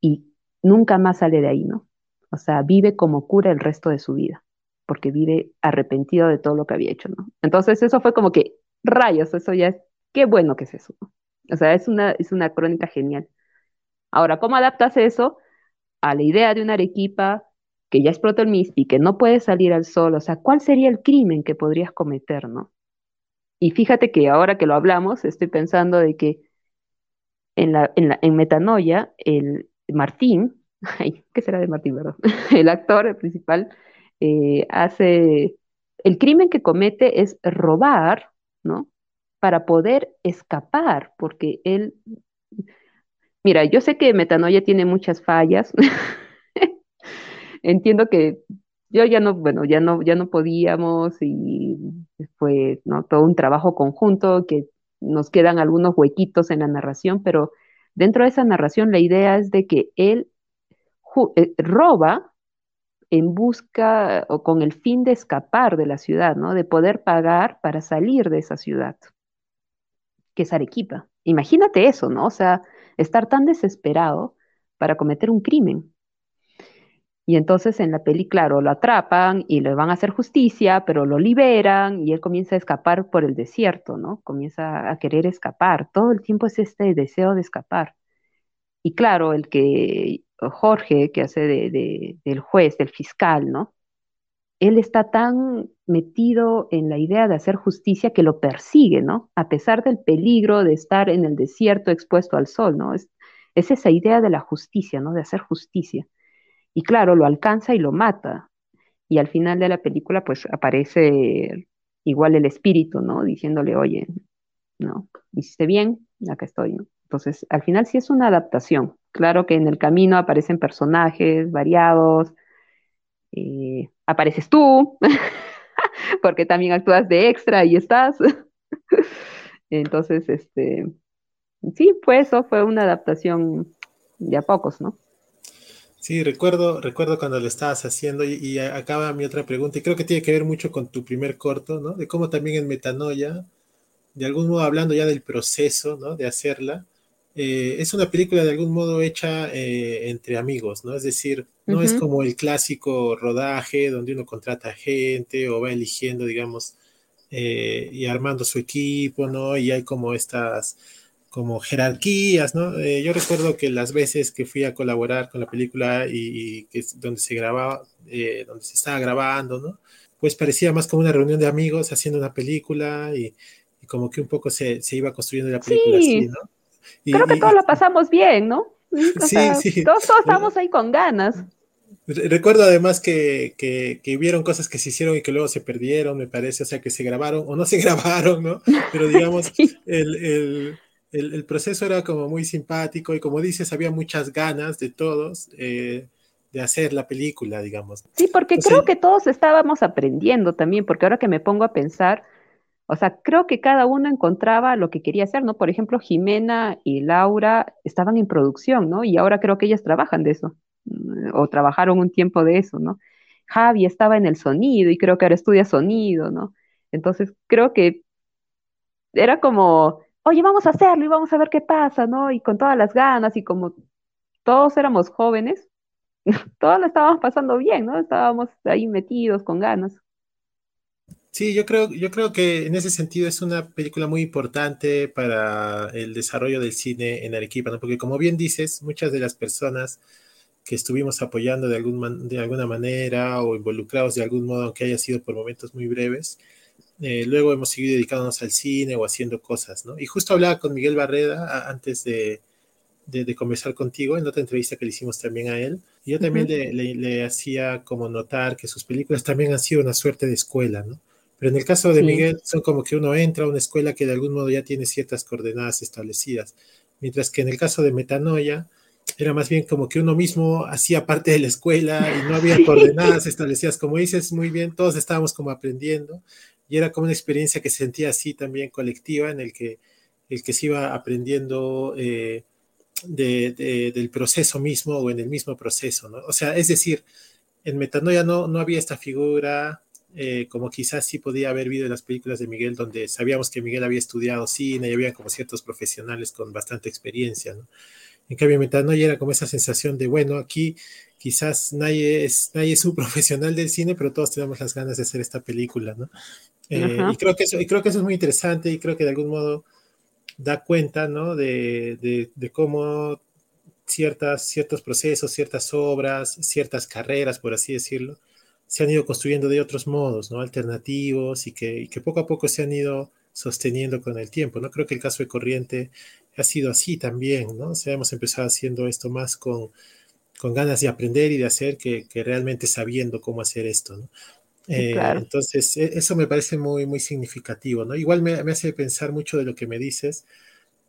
Speaker 3: y nunca más sale de ahí, ¿no? O sea, vive como cura el resto de su vida, porque vive arrepentido de todo lo que había hecho, ¿no? Entonces eso fue como que, rayos, eso ya es, qué bueno que es eso. O sea, es una, es una crónica genial. Ahora, ¿cómo adaptas eso a la idea de una Arequipa que ya explotó el MIS y que no puede salir al sol? O sea, ¿cuál sería el crimen que podrías cometer, no? Y fíjate que ahora que lo hablamos, estoy pensando de que en, la, en, Metanoia, el Martín, *laughs* ay, ¿qué será de Martín, verdad? *laughs* el actor principal eh, hace, el crimen que comete es robar, ¿no? Para poder escapar, porque él Mira, yo sé que Metanoia tiene muchas fallas. *laughs* Entiendo que yo ya no, bueno, ya no, ya no podíamos y fue todo un trabajo conjunto que nos quedan algunos huequitos en la narración, pero dentro de esa narración la idea es de que él eh, roba en busca o con el fin de escapar de la ciudad, ¿no? De poder pagar para salir de esa ciudad, que es Arequipa. Imagínate eso, ¿no? O sea, estar tan desesperado para cometer un crimen. Y entonces en la peli, claro, lo atrapan y le van a hacer justicia, pero lo liberan y él comienza a escapar por el desierto, ¿no? Comienza a querer escapar. Todo el tiempo es este deseo de escapar. Y claro, el que Jorge, que hace de, del juez, del fiscal, ¿no? Él está tan metido en la idea de hacer justicia que lo persigue, ¿no? A pesar del peligro de estar en el desierto expuesto al sol, ¿no? Es, esa idea de la justicia, ¿no? De hacer justicia. Y claro, lo alcanza y lo mata. Y al final de la película, pues aparece igual el espíritu, ¿no? Diciéndole, oye, ¿no? Hiciste bien, acá estoy, ¿no? Entonces, al final sí es una adaptación. Claro que en el camino aparecen personajes variados, eh, apareces tú, *laughs* porque también actúas de extra y estás. *laughs* Entonces, este, sí, pues eso fue una adaptación de a pocos, ¿no?
Speaker 2: Sí, recuerdo, recuerdo cuando lo estabas haciendo y, y, acaba mi otra pregunta y creo que tiene que ver mucho con tu primer corto, ¿no? De cómo también en Metanoia, de algún modo hablando ya del proceso, ¿no? De hacerla, eh, es una película de algún modo hecha eh, entre amigos, ¿no? Es decir, no uh -huh. es como el clásico rodaje donde uno contrata gente o va eligiendo, digamos, eh, y armando su equipo, ¿no? Y hay como estas como jerarquías, ¿no? Eh, yo recuerdo que las veces que fui a colaborar con la película y, y que es donde se grababa, eh, donde se estaba grabando, ¿no? Pues parecía más como una reunión de amigos haciendo una película y, y como que un poco se, se, iba construyendo la película
Speaker 3: sí.
Speaker 2: así, ¿no?
Speaker 3: Y, Creo que todos la pasamos bien, ¿no? *laughs* O
Speaker 2: sí,
Speaker 3: sea,
Speaker 2: sí.
Speaker 3: Todos, todos estábamos ahí con ganas.
Speaker 2: Recuerdo además que, que, que, hubieron cosas que se hicieron y que luego se perdieron, me parece, o sea, que se grabaron o no se *laughs* grabaron, ¿no? Pero digamos, *laughs* sí. el, el, el, el, proceso era como muy simpático y como dices, había muchas ganas de todos eh, de hacer la película, digamos.
Speaker 3: Sí, porque creo que todos estábamos aprendiendo también, porque ahora que me pongo a pensar, o sea, creo que cada uno encontraba lo que quería hacer, ¿no? Por ejemplo, Jimena y Laura estaban en producción, ¿no? Y ahora creo que ellas trabajan de eso, o trabajaron un tiempo de eso, ¿no? Javi estaba en el sonido y creo que ahora estudia sonido, ¿no? Entonces, creo que era como, oye, vamos a hacerlo y vamos a ver qué pasa, ¿no? Y con todas las ganas y como todos éramos jóvenes, *laughs* todos lo estábamos pasando bien, ¿no? Estábamos ahí metidos con ganas.
Speaker 2: Sí, yo creo, yo creo que en ese sentido es una película muy importante para el desarrollo del cine en Arequipa, ¿no? Porque como bien dices, muchas de las personas que estuvimos apoyando de, algún de alguna manera o involucrados de algún modo, aunque haya sido por momentos muy breves, eh, luego hemos seguido dedicándonos al cine o haciendo cosas, ¿no? Y justo hablaba con Miguel Barreda antes de, de, de, conversar contigo en otra entrevista que le hicimos también a él. Y yo también uh -huh. le, le, le, hacía como notar que sus películas también han sido una suerte de escuela, ¿no? Pero en el caso de sí. Miguel son como que uno entra a una escuela que de algún modo ya tiene ciertas coordenadas establecidas, mientras que en el caso de Metanoia era más bien como que uno mismo hacía parte de la escuela y no había sí. coordenadas establecidas, como dices muy bien, todos estábamos como aprendiendo y era como una experiencia que se sentía así también colectiva en el que el que se iba aprendiendo eh, de, de, del proceso mismo o en el mismo proceso, ¿no? O sea, es decir, en Metanoia no, no había esta figura eh, como quizás sí podía haber habido en las películas de Miguel, donde sabíamos que Miguel había estudiado cine y había como ciertos profesionales con bastante experiencia, ¿no? En cambio, Metanoia era como esa sensación de, bueno, aquí quizás nadie es, nadie es un *laughs* profesional del cine, pero todos tenemos las ganas de hacer esta película, ¿no? Eh, y, creo que eso, y creo que eso es muy interesante y creo que de algún modo da cuenta, ¿no? De, de, de cómo ciertas, ciertos procesos, ciertas obras, ciertas carreras, por así decirlo, se han ido construyendo de otros modos, ¿no? Alternativos y que, y que poco a poco se han ido sosteniendo con el tiempo, ¿no? Creo que el caso de Corriente ha sido así también, ¿no? O sea, hemos empezado haciendo esto más con, con ganas de aprender y de hacer que, que realmente sabiendo cómo hacer esto, ¿no? Eh, claro. Entonces, e, eso me parece muy, muy significativo, ¿no? Igual me, me, hace pensar mucho de lo que me dices,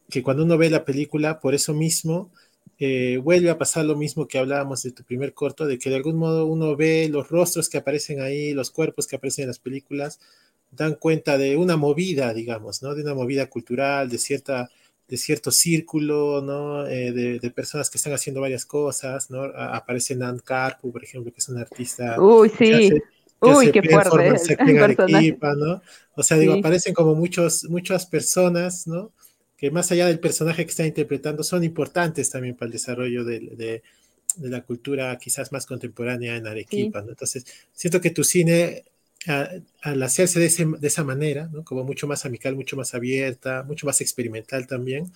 Speaker 2: que cuando uno ve la película, por eso mismo, eh, vuelve a pasar lo mismo que hablábamos de tu primer corto, de que de algún modo uno ve los rostros que aparecen ahí, los cuerpos que aparecen en las películas, dan cuenta de una movida, digamos, ¿no? De una movida cultural, de cierta de cierto círculo, ¿no? Eh, de, de, personas que están haciendo varias cosas, ¿no? Aparece Nan Carpu, por ejemplo, que es una artista.
Speaker 3: Uy, sí. Que hace, que Uy, qué fuerte. *laughs*
Speaker 2: O sea, digo, sí. aparecen como muchos, muchas personas, ¿no? Que más allá del personaje que está interpretando, son importantes también para el desarrollo de, de, de la cultura quizás más contemporánea en Arequipa, sí. ¿no? Entonces, siento que tu cine a, al hacerse de, ese, de, esa manera, ¿no? como mucho más amical, mucho más abierta, mucho más experimental también,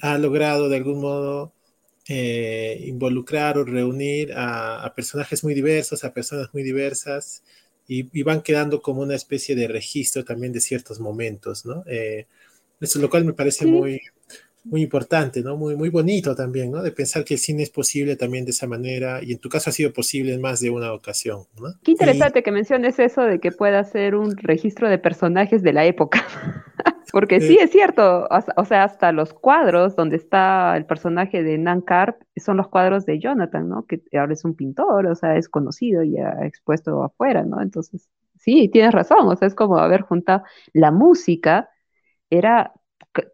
Speaker 2: ha logrado de algún modo eh, involucrar o reunir a, a, personajes muy diversos, a personas muy diversas, y, y, van quedando como una especie de registro también de ciertos momentos, ¿no? Eh, eso lo cual me parece sí. muy, muy importante, ¿no? Muy, muy bonito también, ¿no? De pensar que el cine es posible también de esa manera y en tu caso ha sido posible en más de una ocasión, ¿no?
Speaker 3: Qué interesante y... que menciones eso de que pueda ser un registro de personajes de la época. *laughs* Porque sí, es cierto, o sea, hasta los cuadros donde está el personaje de Nan Carp son los cuadros de Jonathan, ¿no? Que ahora es un pintor, o sea, es conocido y ha expuesto afuera, ¿no? Entonces, sí, tienes razón, o sea, es como haber juntado la música, era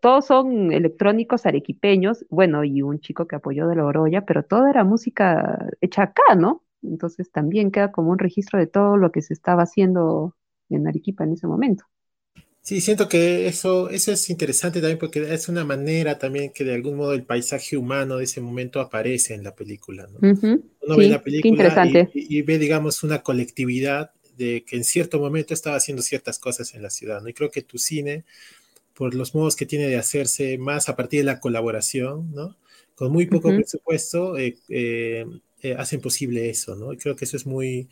Speaker 3: todos son electrónicos arequipeños, bueno, y un chico que apoyó de la Oroya, pero todo era música hecha acá, ¿no? Entonces también queda como un registro de todo lo que se estaba haciendo en Arequipa en ese momento.
Speaker 2: Sí, siento que eso, eso es interesante también porque es una manera también que de algún modo el paisaje humano de ese momento aparece en la película. ¿no? Uno ve la película y, ve, digamos, una colectividad de que en cierto momento estaba haciendo ciertas cosas en la ciudad. ¿no? Y creo que tu cine, por los modos que tiene de hacerse más a partir de la colaboración, ¿no? con muy poco presupuesto, eh, eh, eh, hacen posible eso. ¿no? Y creo que eso es muy,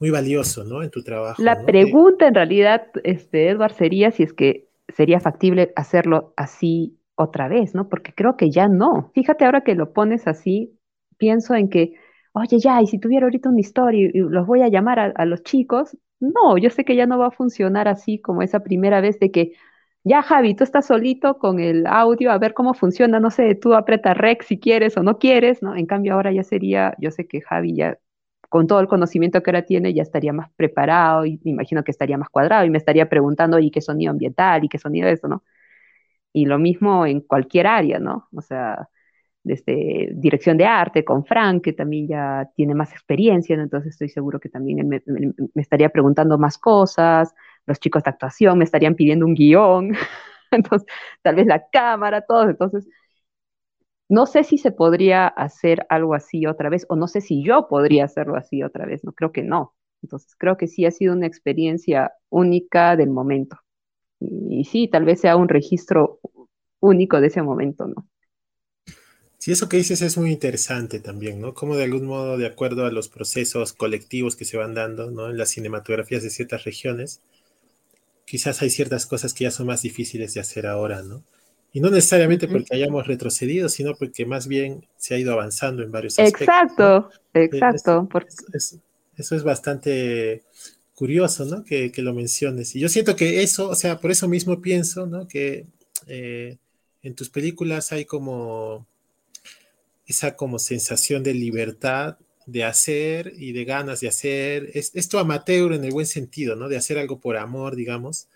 Speaker 2: muy valioso, ¿no? En tu trabajo.
Speaker 3: La pregunta en realidad, este, Edward, sería si es que sería factible hacerlo así otra vez, ¿no? Porque creo que ya no. Fíjate ahora que lo pones así, pienso en que, oye, ya, y si tuviera ahorita una historia y, los voy a llamar a, los chicos, no, yo sé que ya no va a funcionar así como esa primera vez de que, ya Javi, tú estás solito con el audio, a ver cómo funciona, no sé, tú aprieta rec si quieres o no quieres, ¿no? En cambio ahora ya sería, yo sé que Javi ya con todo el conocimiento que ahora tiene, ya estaría más preparado y me imagino que estaría más cuadrado y me estaría preguntando, ¿y qué sonido ambiental? ¿Y qué sonido eso, no? Y lo mismo en cualquier área, ¿no? O sea, desde dirección de arte con Frank, que también ya tiene más experiencia, entonces estoy seguro que también me, me, estaría preguntando más cosas, los chicos de actuación me estarían pidiendo un guion, *laughs* entonces tal vez la cámara, todos, entonces no sé si se podría hacer algo así otra vez, o no sé si yo podría hacerlo así otra vez, no creo que no. Entonces creo que sí ha sido una experiencia única del momento. Y, sí, tal vez sea un registro único de ese momento, ¿no?
Speaker 2: Sí, eso que dices es muy interesante también, ¿no? Como de algún modo, de acuerdo a los procesos colectivos que se van dando, ¿no? En las cinematografías de ciertas regiones, quizás hay ciertas cosas que ya son más difíciles de hacer ahora, ¿no? Y no necesariamente porque hayamos retrocedido, sino porque más bien se ha ido avanzando en varios
Speaker 3: aspectos. Exacto, exacto.
Speaker 2: eso es bastante curioso, ¿no? Que, lo menciones. Y yo siento que eso, o sea, por eso mismo pienso, ¿no? Que eh, en tus películas hay como esa como sensación de libertad de hacer y de ganas de hacer. Es, esto amateur en el buen sentido, ¿no? De hacer algo por amor, digamos.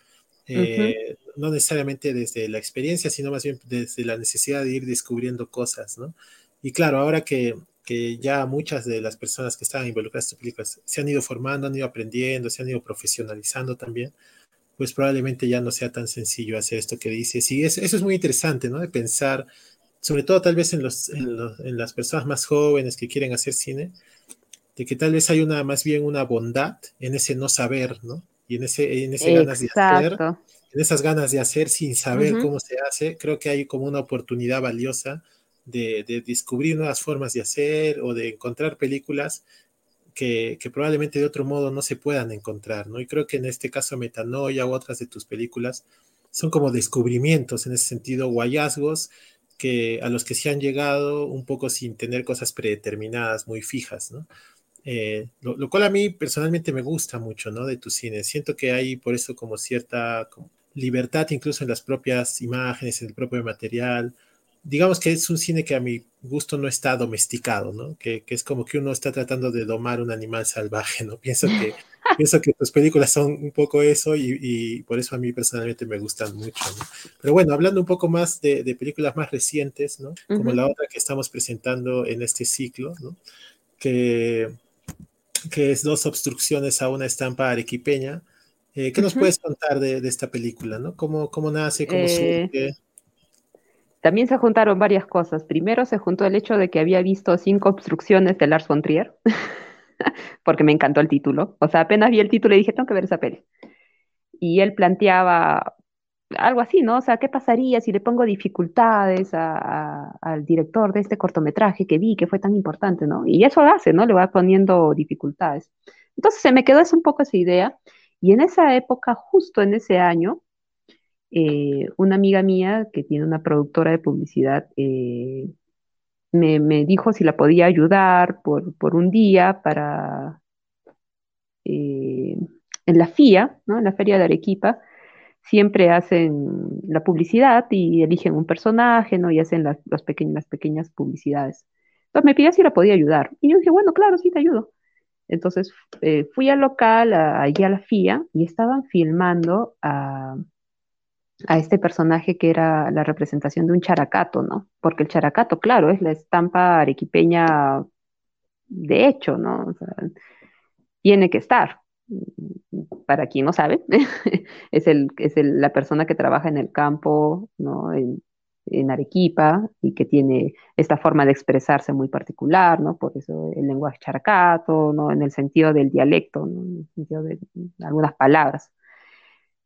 Speaker 2: Eh, no necesariamente desde la experiencia, sino más bien desde la necesidad de ir descubriendo cosas, ¿no? Y claro, ahora que, que ya muchas de las personas que estaban involucradas en estas películas se han ido formando, han ido aprendiendo, se han ido profesionalizando también, pues probablemente ya no sea tan sencillo hacer esto que dices. Y eso, es muy interesante, ¿no? De pensar, sobre todo tal vez en, los, en, en, las personas más jóvenes que quieren hacer cine, de que tal vez hay una, más bien una bondad en ese no saber, ¿no? y en ese, en ese ganas de hacer, en esas ganas de hacer sin saber cómo se hace, creo que hay como una oportunidad valiosa de, de, descubrir nuevas formas de hacer o de encontrar películas que, que, probablemente de otro modo no se puedan encontrar, ¿no? Y creo que en este caso Metanoia u otras de tus películas son como descubrimientos en ese sentido o hallazgos que a los que se han llegado un poco sin tener cosas predeterminadas muy fijas, ¿no? Eh, lo, cual a mí personalmente me gusta mucho, ¿no? De tu cine. Siento que hay por eso como cierta libertad incluso en las propias imágenes, en el propio material. Digamos que es un cine que a mi gusto no está domesticado, ¿no? Que, es como que uno está tratando de domar un animal salvaje, ¿no? *laughs* Pienso que, pienso que tus películas son un poco eso y, por eso a mí personalmente me gustan mucho, ¿no? Pero bueno, hablando un poco más de, películas más recientes, ¿no? Como la otra que estamos presentando en este ciclo, ¿no? Que que es dos obstrucciones a una estampa arequipeña. Eh, ¿Qué nos puedes contar de, esta película? ¿no? ¿Cómo, cómo nace? ¿Cómo eh, surge?
Speaker 3: También se juntaron varias cosas. Primero se juntó el hecho de que había visto cinco obstrucciones de Lars von Trier, *laughs* porque me encantó el título. O sea, apenas vi el título y dije, tengo que ver esa peli. Y él planteaba algo así, ¿no? O sea, ¿qué pasaría si le pongo dificultades al director de este cortometraje que vi, que fue tan importante, ¿no? Y eso lo hace, ¿no? Le va poniendo dificultades. Entonces se me quedó un poco esa idea. Y en esa época, justo en ese año, eh, una amiga mía que tiene una productora de publicidad eh, me, dijo si la podía ayudar por, un día para eh, en la FIA, ¿no? En la Feria de Arequipa, siempre hacen la publicidad y eligen un personaje, ¿no? Y hacen las, pequeñas, pequeñas publicidades. Entonces me pidió si la podía ayudar. Y yo dije, bueno, claro, sí te ayudo. Entonces eh, fui al local, allí a la FIA, y estaban filmando a, a este personaje que era la representación de un characato, ¿no? Porque el characato, claro, es la estampa arequipeña de hecho, ¿no? O sea, tiene que estar. Para quien no sabe, *laughs* es, el, es la persona que trabaja en el campo, ¿no? En, en Arequipa y que tiene esta forma de expresarse muy particular, ¿no? Por eso el lenguaje characato, ¿no? En el sentido del dialecto, ¿no? En el sentido de algunas palabras,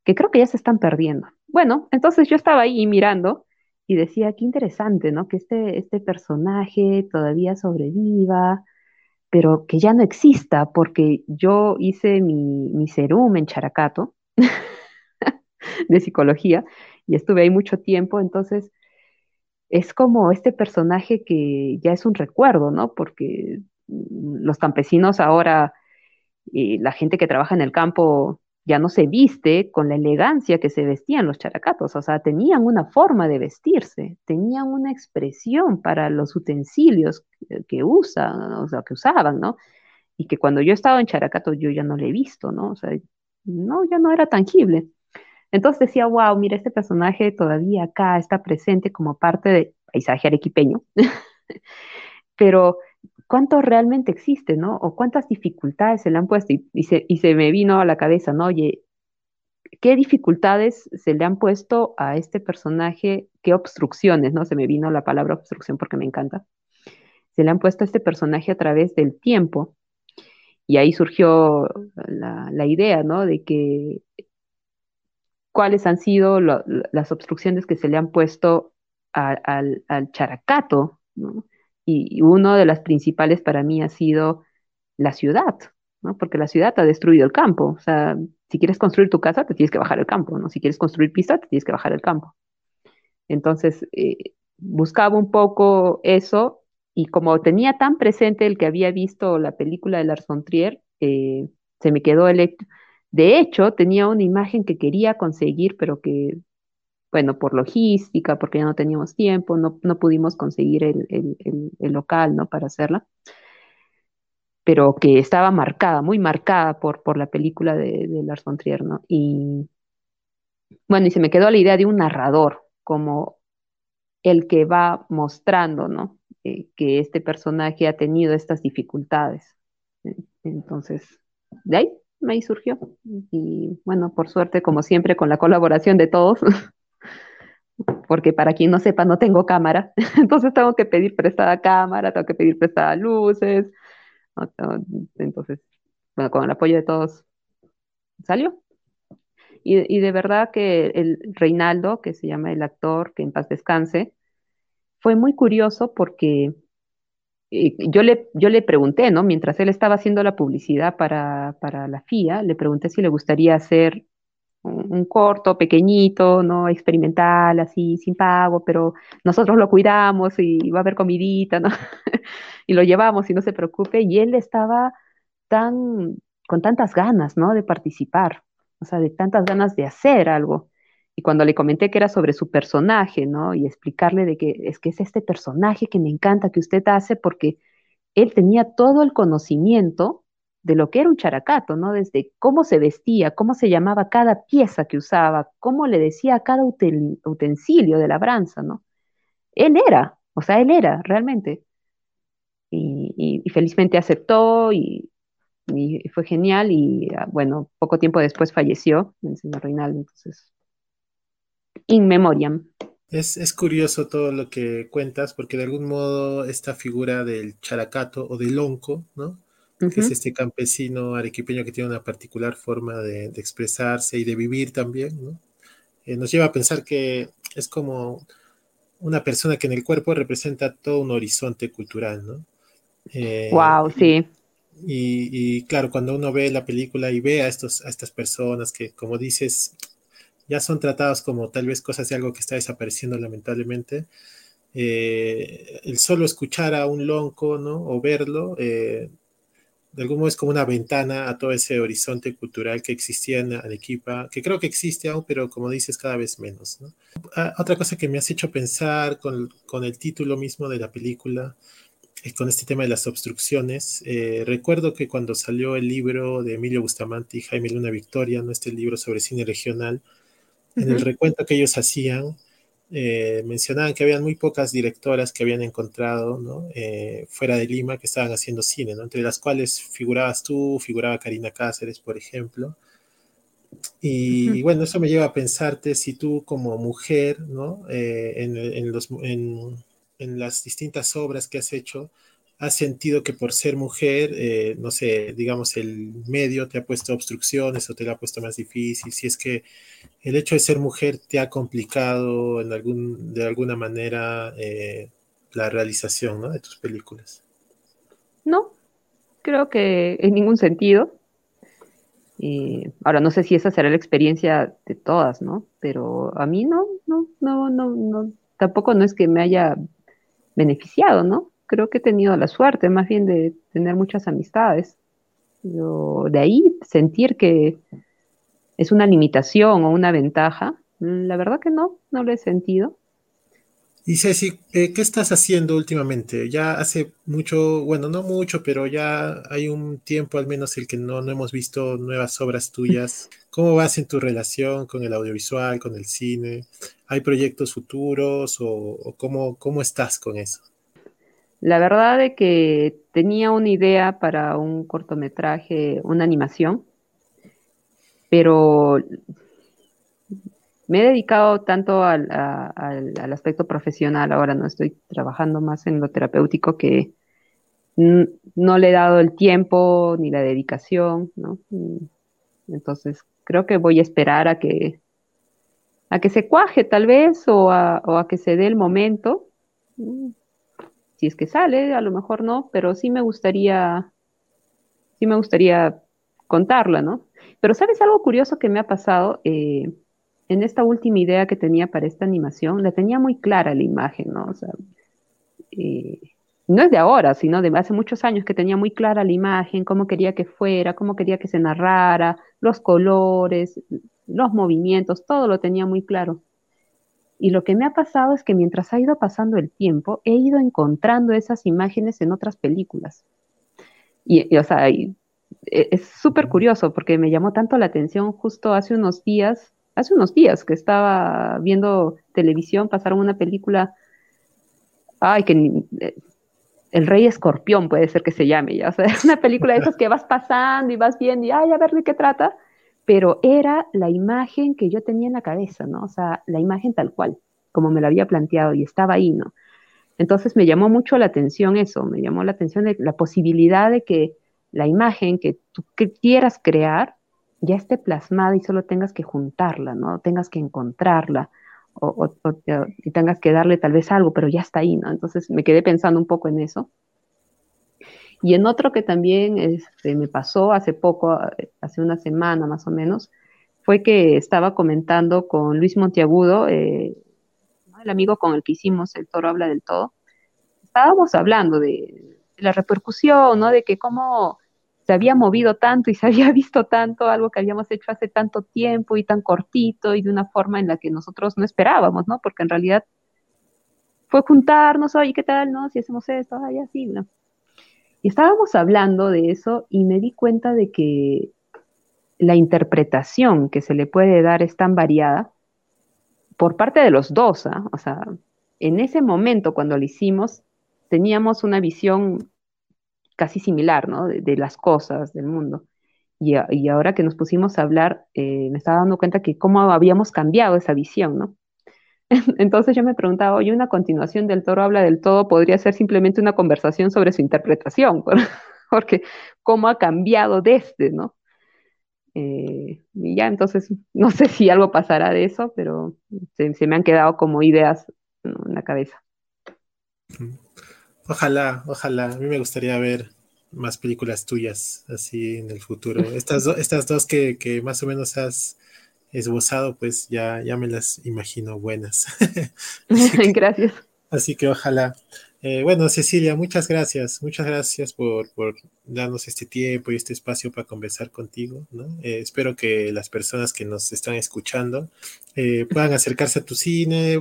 Speaker 3: que creo que ya se están perdiendo. Bueno, entonces yo estaba ahí mirando y decía, qué interesante, ¿no? Que este, este personaje todavía sobreviva, pero que ya no exista, porque yo hice mi, mi serum en Characato *laughs* de psicología y estuve ahí mucho tiempo, entonces es como este personaje que ya es un recuerdo, ¿no? Porque los campesinos ahora, y la gente que trabaja en el campo ya no se viste con la elegancia que se vestían los characatos, o sea, tenían una forma de vestirse, tenían una expresión para los utensilios que, usan, o sea, que usaban, ¿no? Y que cuando yo estaba en Characato yo ya no le he visto, ¿no? O sea, no, ya no era tangible. Entonces decía, wow, mira, este personaje todavía acá está presente como parte del paisaje arequipeño, *laughs* pero ¿cuánto realmente existe, no? O cuántas dificultades se le han puesto y, se, me vino a la cabeza, ¿no? Oye, ¿qué dificultades se le han puesto a este personaje? ¿Qué obstrucciones, no? Se me vino la palabra obstrucción porque me encanta. Se le han puesto a este personaje a través del tiempo. Y ahí surgió la, idea, ¿no? De que cuáles han sido las obstrucciones que se le han puesto al, characato, Y, una de las principales para mí ha sido la ciudad, ¿no? Porque la ciudad ha destruido el campo. O sea, si quieres construir tu casa, te tienes que bajar el campo, ¿no? Si quieres construir pista, te tienes que bajar el campo. Entonces, eh, buscaba un poco eso y como tenía tan presente el que había visto la película de Lars von Trier, eh, se me quedó el de hecho, tenía una imagen que quería conseguir, pero que, bueno, por logística, porque ya no teníamos tiempo, no, pudimos conseguir el, local, ¿no? Para hacerla, pero que estaba marcada, muy marcada por, por la película de, Lars von Trier, ¿no? Y, bueno, y se me quedó la idea de un narrador, como el que va mostrando, ¿no? Eh, que este personaje ha tenido estas dificultades. Entonces, de ahí ahí surgió. Y bueno, por suerte, como siempre, con la colaboración de todos, *laughs* porque para quien no sepa, no tengo cámara, *laughs* entonces tengo que pedir prestada cámara, tengo que pedir prestada luces. Entonces, bueno, con el apoyo de todos salió. Y, de verdad que el Reinaldo, que se llama el actor, que en paz descanse, fue muy curioso porque yo, le, yo le pregunté, ¿no? Mientras él estaba haciendo la publicidad para, la FIA, le pregunté si le gustaría hacer un, corto, pequeñito, ¿no? Experimental, así, sin pago, pero nosotros lo cuidamos y va a haber comidita, ¿no? *laughs* y lo llevamos y no se preocupe. Y él estaba tan, con tantas ganas, ¿no? De participar, o sea, de tantas ganas de hacer algo. Y cuando le comenté que era sobre su personaje, ¿no? Y explicarle de que es que es este personaje que me encanta que usted hace porque él tenía todo el conocimiento de lo que era un characato, ¿no? Desde cómo se vestía, cómo se llamaba cada pieza que usaba, cómo le decía cada utensilio de labranza, ¿no? Él era, o sea, él era realmente. Y, felizmente aceptó y, fue genial y ah, bueno, poco tiempo después falleció el señor Reinaldo, entonces in memoriam.
Speaker 2: Es, curioso todo lo que cuentas, porque de algún modo esta figura del characato o del onco, ¿no? Que es este campesino arequipeño que tiene una particular forma de, expresarse y de vivir también, ¿no? Eh, nos lleva a pensar que es como una persona que en el cuerpo representa todo un horizonte cultural, ¿no?
Speaker 3: wow, eh, sí.
Speaker 2: Y, y, claro, cuando uno ve la película y ve a, estos, a estas personas que, como dices, ya son tratados como tal vez cosas de algo que está desapareciendo lamentablemente. Eh, el solo escuchar a un lonco, ¿no? O verlo, eh, de algún modo es como una ventana a todo ese horizonte cultural que existía en Arequipa, que creo que existe aún, pero como dices, cada vez menos, ¿no? Ah, otra cosa que me has hecho pensar con, con el título mismo de la película, es con este tema de las obstrucciones. Eh, recuerdo que cuando salió el libro de Emilio Bustamante y Jaime Luna Victoria, ¿no? este libro sobre cine regional, en el recuento que ellos hacían, eh, mencionaban que habían muy pocas directoras que habían encontrado ¿no? eh, fuera de Lima que estaban haciendo cine, ¿no? entre las cuales figurabas tú, figuraba Karina Cáceres, por ejemplo. Y, bueno, eso me lleva a pensarte si tú como mujer, ¿no? Eh, en, en, los, en, en, las distintas obras que has hecho, has sentido que por ser mujer, eh, no sé, digamos, el medio te ha puesto obstrucciones o te lo ha puesto más difícil, si es que el hecho de ser mujer te ha complicado en algún, de alguna manera eh, la realización de tus películas.
Speaker 3: No, creo que en ningún sentido. Eh, ahora, no sé si esa será la experiencia de todas, ¿no? Pero a mí no, no, no, no, no, tampoco no es que me haya beneficiado, ¿no? Creo que he tenido la suerte más bien de tener muchas amistades. de ahí sentir que es una limitación o una ventaja, mm, la verdad que no, no lo he sentido.
Speaker 2: Y Ceci, eh, ¿qué estás haciendo últimamente? Ya hace mucho, bueno, no mucho, pero ya hay un tiempo al menos el que no, no hemos visto nuevas obras tuyas. *laughs* ¿Cómo vas en tu relación con el audiovisual, con el cine? ¿Hay proyectos futuros o, o cómo, cómo estás con eso?
Speaker 3: La verdad de que tenía una idea para un cortometraje, una animación, pero me he dedicado tanto al, aspecto profesional, ahora no estoy trabajando más en lo terapéutico que no le he dado el tiempo ni la dedicación, ¿no? Entonces creo que voy a esperar a que a que se cuaje tal vez o a, o a que se dé el momento si es que sale, a lo mejor no, pero sí me gustaría, sí me gustaría contarla, ¿no? Pero ¿sabes algo curioso que me ha pasado? Eh, en esta última idea que tenía para esta animación, la tenía muy clara la imagen, ¿no? O sea, eh, no es de ahora, sino de hace muchos años que tenía muy clara la imagen, cómo quería que fuera, cómo quería que se narrara, los colores, los movimientos, todo lo tenía muy claro. Y lo que me ha pasado es que mientras ha ido pasando el tiempo, he ido encontrando esas imágenes en otras películas. Y, o sea, e, es súper curioso porque me llamó tanto la atención justo hace unos días, hace unos días que estaba viendo televisión, pasaron una película, ay, que eh, El Rey Escorpión puede ser que se llame, ya, o sea, es *laughs* una película de esas que vas pasando y vas viendo y, ay, a ver de qué trata pero era la imagen que yo tenía en la cabeza, ¿no? O sea, la imagen tal cual, como me la había planteado y estaba ahí, ¿no? Entonces me llamó mucho la atención eso, me llamó la atención la posibilidad de que la imagen que tú quieras crear ya esté plasmada y solo tengas que juntarla, ¿no? Tengas que encontrarla o, y tengas que darle tal vez algo, pero ya está ahí, ¿no? Entonces me quedé pensando un poco en eso. Y en otro que también este, me pasó hace poco, hace una semana más o menos, fue que estaba comentando con Luis Monteagudo, eh, el amigo con el que hicimos El Toro Habla del Todo. Estábamos hablando de, la repercusión, ¿no? De que cómo se había movido tanto y se había *laughs* visto tanto algo que habíamos hecho hace tanto tiempo y tan cortito y de una forma en la que nosotros no esperábamos, ¿no? Porque en realidad fue juntarnos, oye, ¿qué tal, no? Si hacemos esto, ay, así, ¿no? Y estábamos hablando de eso y me di cuenta de que la interpretación que se le puede dar es tan variada por parte de los dos. ¿ah? O sea, en ese momento cuando lo hicimos, teníamos una visión casi similar, ¿no? De, las cosas, del mundo. Y, y, ahora que nos pusimos a hablar, eh, me estaba dando cuenta que cómo habíamos cambiado esa visión, ¿no? *laughs* Entonces yo me preguntaba, oye, una continuación del toro habla del todo podría ser simplemente una conversación sobre su interpretación, *laughs* porque cómo ha cambiado desde, ¿no? Eh, y ya, entonces, no sé si algo pasará de eso, pero se, me han quedado como ideas en la cabeza.
Speaker 2: Ojalá, ojalá. A mí me gustaría ver más películas tuyas así en el futuro. *laughs* Estas, estas dos que, que más o menos has esbozado, pues ya, ya me las imagino buenas. *laughs* *laughs*
Speaker 3: gracias.
Speaker 2: Así que ojalá. Eh, bueno, Cecilia, muchas gracias. Muchas gracias por, darnos este tiempo y este espacio para conversar contigo. Eh, espero que las personas que nos están escuchando eh, puedan acercarse a tu cine.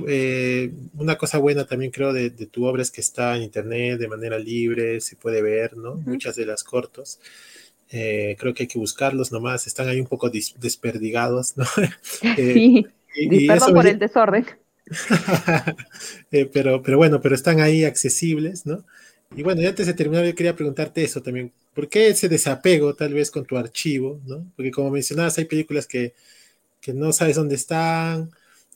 Speaker 2: una cosa buena también creo de, tu obra es que está en internet de manera libre, se puede ver, ¿no? Muchas de las cortos. Eh, creo que hay que buscarlos nomás, están ahí un poco desperdigados, ¿no? *laughs* Eh,
Speaker 3: perdón por el desorden. *laughs*
Speaker 2: Eh, pero, pero bueno, pero están ahí accesibles, ¿no? Y bueno, y antes de terminar, yo quería preguntarte eso también. ¿Por qué ese desapego tal vez con tu archivo, ¿no? Porque como mencionabas, hay películas que, que no sabes dónde están,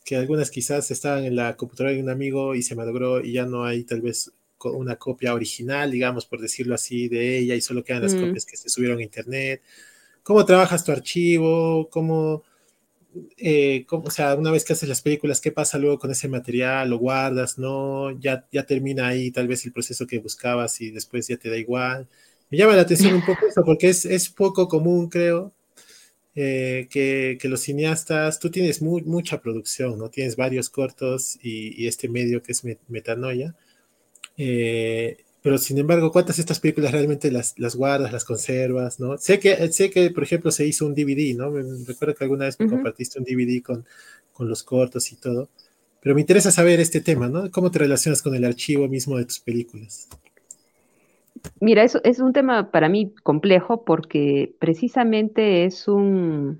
Speaker 2: que algunas quizás estaban en la computadora de un amigo y se malogró y ya no hay tal vez una copia original, digamos, por decirlo así, de ella y solo quedan las mm. copias que se subieron a internet. ¿Cómo trabajas tu archivo? ¿Cómo, eh, o sea, una vez que haces las películas, ¿qué pasa luego con ese material? ¿Lo guardas? ¿No? Ya, ya termina ahí tal vez el proceso que buscabas y después ya te da igual. Me llama la atención un poco eso porque es, es poco común, creo, eh, que, que, los cineastas, tú tienes mucha producción, ¿no? Tienes varios cortos y, y este medio que es Metanoia. Eh, pero sin embargo, ¿cuántas de estas películas realmente las, las guardas, las conservas, no? Sé que, sé que, por ejemplo, se hizo un DVD, ¿no? Recuerdo que alguna vez me compartiste un DVD con, con los cortos y todo. Pero me interesa saber este tema, ¿no? ¿Cómo te relacionas con el archivo mismo de tus películas?
Speaker 3: Mira, eso es un tema para mí complejo porque precisamente es un...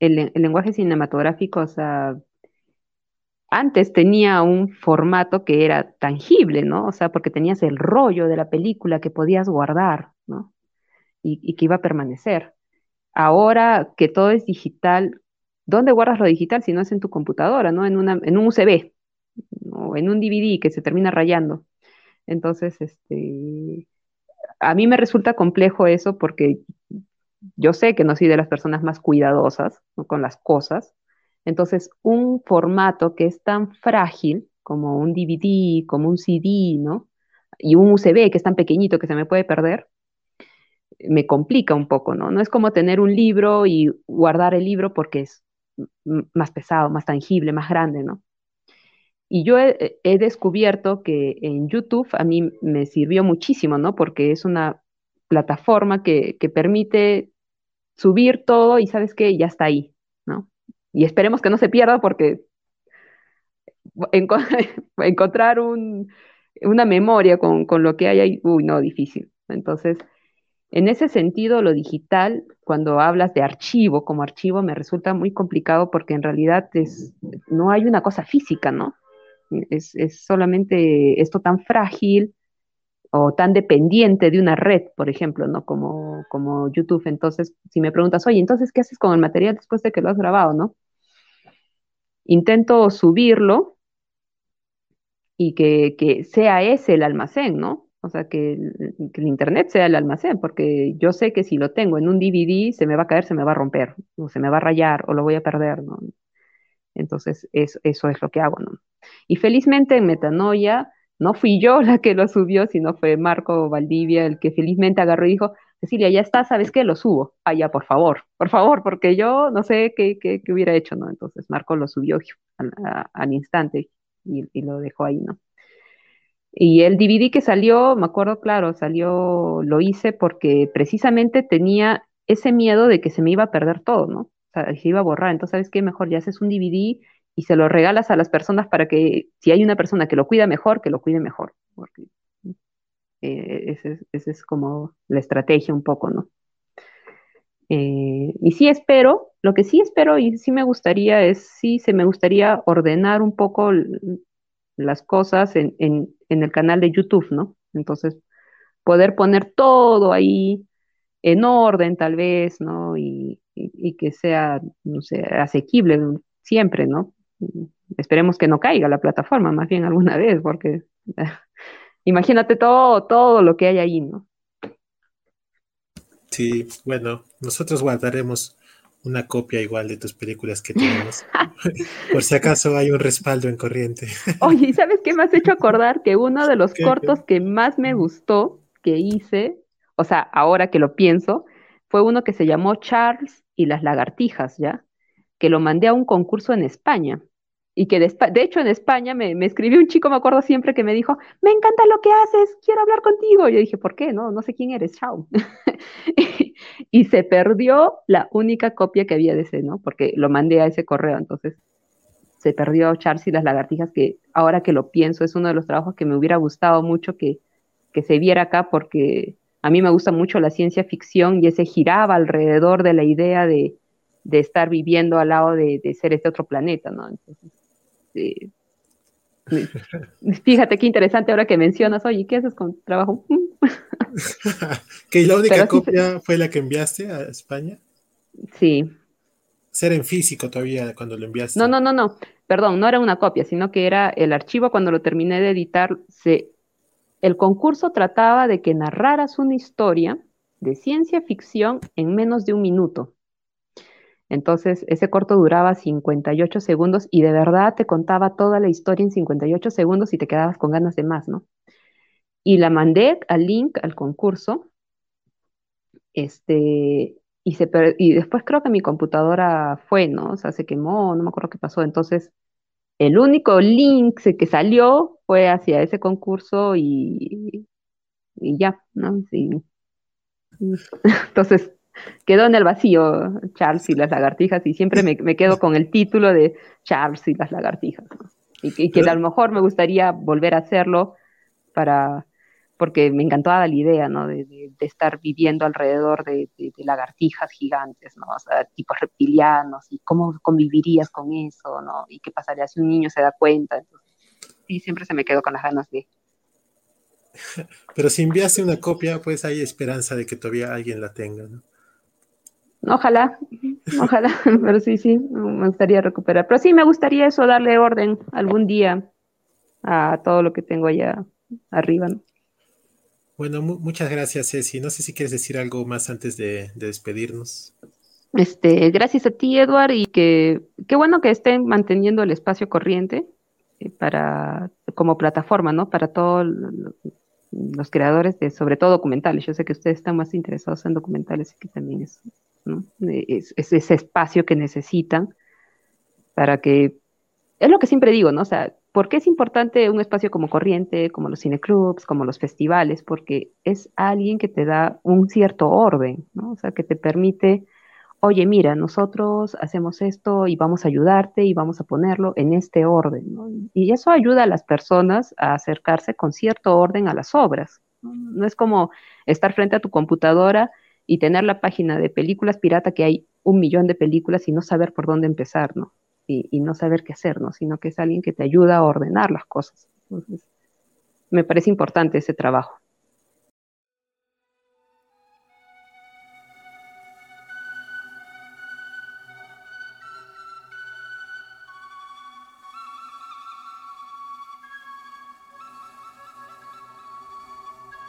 Speaker 3: El, el lenguaje cinematográfico, o sea, antes tenía un formato que era tangible, ¿no? O sea, porque tenías el rollo de la película que podías guardar, ¿no? Y, que iba a permanecer. Ahora que todo es digital, ¿dónde guardas lo digital si no es en tu computadora, ¿no? En, un USB o en un DVD que se termina rayando. Entonces, este, a mí me resulta complejo eso porque yo sé que no soy de las personas más cuidadosas con las cosas, entonces, un formato que es tan frágil como un DVD, como un CD, ¿no? Y un USB que es tan pequeñito que se me puede perder, me complica un poco, ¿no? No es como tener un libro y guardar el libro porque es más pesado, más tangible, más grande, ¿no? Y yo he, descubierto que en YouTube a mí me sirvió muchísimo, ¿no? Porque es una plataforma que, que permite subir todo y sabes que ya está ahí. Y esperemos que no se pierda porque *laughs* encontrar una memoria con, lo que hay ahí, uy, no, difícil. Entonces, en ese sentido, lo digital, cuando hablas de archivo como archivo, me resulta muy complicado porque en realidad es, no hay una cosa física, ¿no? Es, es solamente esto tan frágil o tan dependiente de una red, por ejemplo, ¿no? Como, como YouTube. Entonces, si me preguntas, oye, entonces, ¿qué haces con el material después de que lo has grabado, no? Intento subirlo y que, sea ese el almacén, ¿no? O sea, que el, Internet sea el almacén, porque yo sé que si lo tengo en un DVD, se me va a caer, se me va a romper, o se me va a rayar, o lo voy a perder, ¿no? Entonces, eso es lo que hago, ¿no? Y felizmente en Metanoia, no fui yo *laughs* la que lo subió, sino fue Marco Valdivia el que felizmente agarró y dijo, Cecilia, ya está, ¿sabes qué? Lo subo. Ah, ya, por favor, por favor, porque yo no sé qué, qué, hubiera hecho, ¿no? Entonces Marco lo subió al, instante y, lo dejó ahí, ¿no? Y el DVD que salió, me acuerdo, claro, salió, lo hice porque precisamente tenía ese miedo de que se me iba a perder todo, ¿no? O sea, se iba a borrar. Entonces, ¿sabes qué? Mejor ya haces un DVD y se lo regalas a las personas para que, si hay una persona que lo cuida mejor, que lo cuide mejor. Eh, esa es, como la estrategia un poco, ¿no? Eh, y sí espero, lo que sí espero y sí me gustaría es, sí se me gustaría ordenar un poco las cosas en, el canal de YouTube, ¿no? Entonces, poder poner todo ahí en orden tal vez, ¿no? Y, y que sea, no sé, asequible siempre, ¿no? Esperemos que no caiga la plataforma, más bien alguna *laughs* vez, porque imagínate todo, todo lo que hay ahí, ¿no?
Speaker 2: Sí, bueno, nosotros guardaremos una copia igual de tus películas que tenemos. *laughs* *laughs* Por si acaso hay un respaldo en corriente. *laughs*
Speaker 3: Oye, ¿sabes qué me has hecho acordar? Que uno de los cortos que más me gustó que hice, o sea, ahora que lo pienso, fue uno que se llamó Charles y las lagartijas, ¿ya? Que lo mandé a un concurso en España y que de, hecho en España me, escribió un chico, me acuerdo siempre, que me dijo, me encanta lo que haces, quiero hablar contigo. Y yo dije, ¿por qué? No, no sé quién eres, chao. *laughs* y, se perdió la única copia que había de ese, ¿no? Porque lo mandé a ese correo, entonces se perdió Charles y las lagartijas, que ahora que lo pienso es uno de los trabajos que me hubiera gustado mucho que, que se viera acá, porque a mí me gusta mucho la ciencia ficción y ese giraba alrededor de la idea de de estar viviendo al lado de, de otro planeta, ¿no? Entonces, eh, fíjate qué interesante ahora que mencionas, oye, ¿qué haces con trabajo? *laughs*
Speaker 2: ¿Que la única copia fue la que enviaste a España?
Speaker 3: Sí.
Speaker 2: Ser en físico todavía cuando lo enviaste.
Speaker 3: No, no, no, no. Perdón, no era una copia, sino que era el archivo cuando lo terminé de editar. Se, el concurso trataba de que narraras una historia de ciencia ficción en menos de un minuto. Entonces, ese corto duraba 58 segundos y de verdad te contaba toda la historia en 58 segundos y te quedabas con ganas de más, ¿no? Y la mandé al link al concurso. Este, y, se, y después creo que mi computadora fue, ¿no? O sea, se quemó, no me acuerdo qué pasó. Entonces, el único link que salió fue hacia ese concurso y, y ya, ¿no? Sí. *laughs* Entonces, quedó en el vacío Charles y las lagartijas y siempre me, quedo con el título de Charles y las lagartijas. Y, que a lo mejor me gustaría volver a hacerlo para porque me encantaba la idea, ¿no? De, estar viviendo alrededor de, lagartijas gigantes, ¿no? O sea, tipos reptilianos, y cómo convivirías con eso, ¿no? Y qué pasaría si un niño se da cuenta. Entonces, sí, siempre se me quedó con las ganas de,
Speaker 2: pero si enviaste una copia, pues hay esperanza de que todavía alguien la tenga, ¿no?
Speaker 3: Ojalá, ojalá, *laughs* pero sí, sí, me gustaría recuperar. Pero sí, me gustaría eso, darle orden algún día a todo lo que tengo allá arriba.
Speaker 2: Bueno, muchas gracias, Ceci. No sé si quieres decir algo más antes de, despedirnos.
Speaker 3: Este, gracias a ti, Edward, y que qué bueno que estén manteniendo el espacio corriente eh, para como plataforma, ¿no? Para todos los creadores de, sobre todo documentales. Yo sé que ustedes están más interesados en documentales y que también es es, ese espacio que necesitan para que, es lo que siempre digo, ¿no? O sea, ¿por qué es importante un espacio como Corriente, como los cineclubs, como los festivales? Porque es alguien que te da un cierto orden, ¿no? O sea, que te permite, oye, mira, nosotros hacemos esto y vamos a ayudarte y vamos a ponerlo en este orden, ¿no? Y eso ayuda a las personas a acercarse con cierto orden a las obras. No, no es como estar frente a tu computadora y tener la página de películas pirata que hay un millón de películas y no saber por dónde empezar, ¿no? Y, no saber qué hacer, ¿no? Sino que es alguien que te ayuda a ordenar las cosas. Entonces, me parece importante ese trabajo.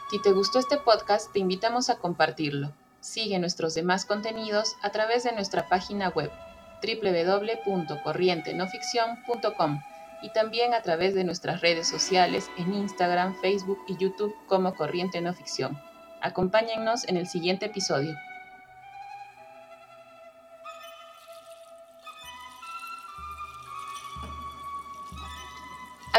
Speaker 1: Si te gustó este podcast, te invitamos a compartirlo. Sigue nuestros demás contenidos a través de nuestra página web www.corrientenoficción.com y también a través de nuestras redes sociales en Instagram, Facebook y YouTube como Corriente No Ficción. Acompáñennos en el siguiente episodio.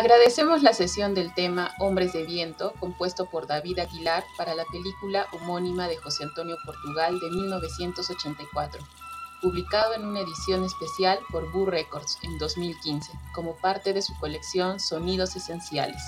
Speaker 1: Agradecemos la sesión del tema Hombres de Viento, compuesto por David Aguilar para la película homónima de José Antonio Portugal de 1984, publicado en una edición especial por Boo Records en 2015, como parte de su colección Sonidos Esenciales.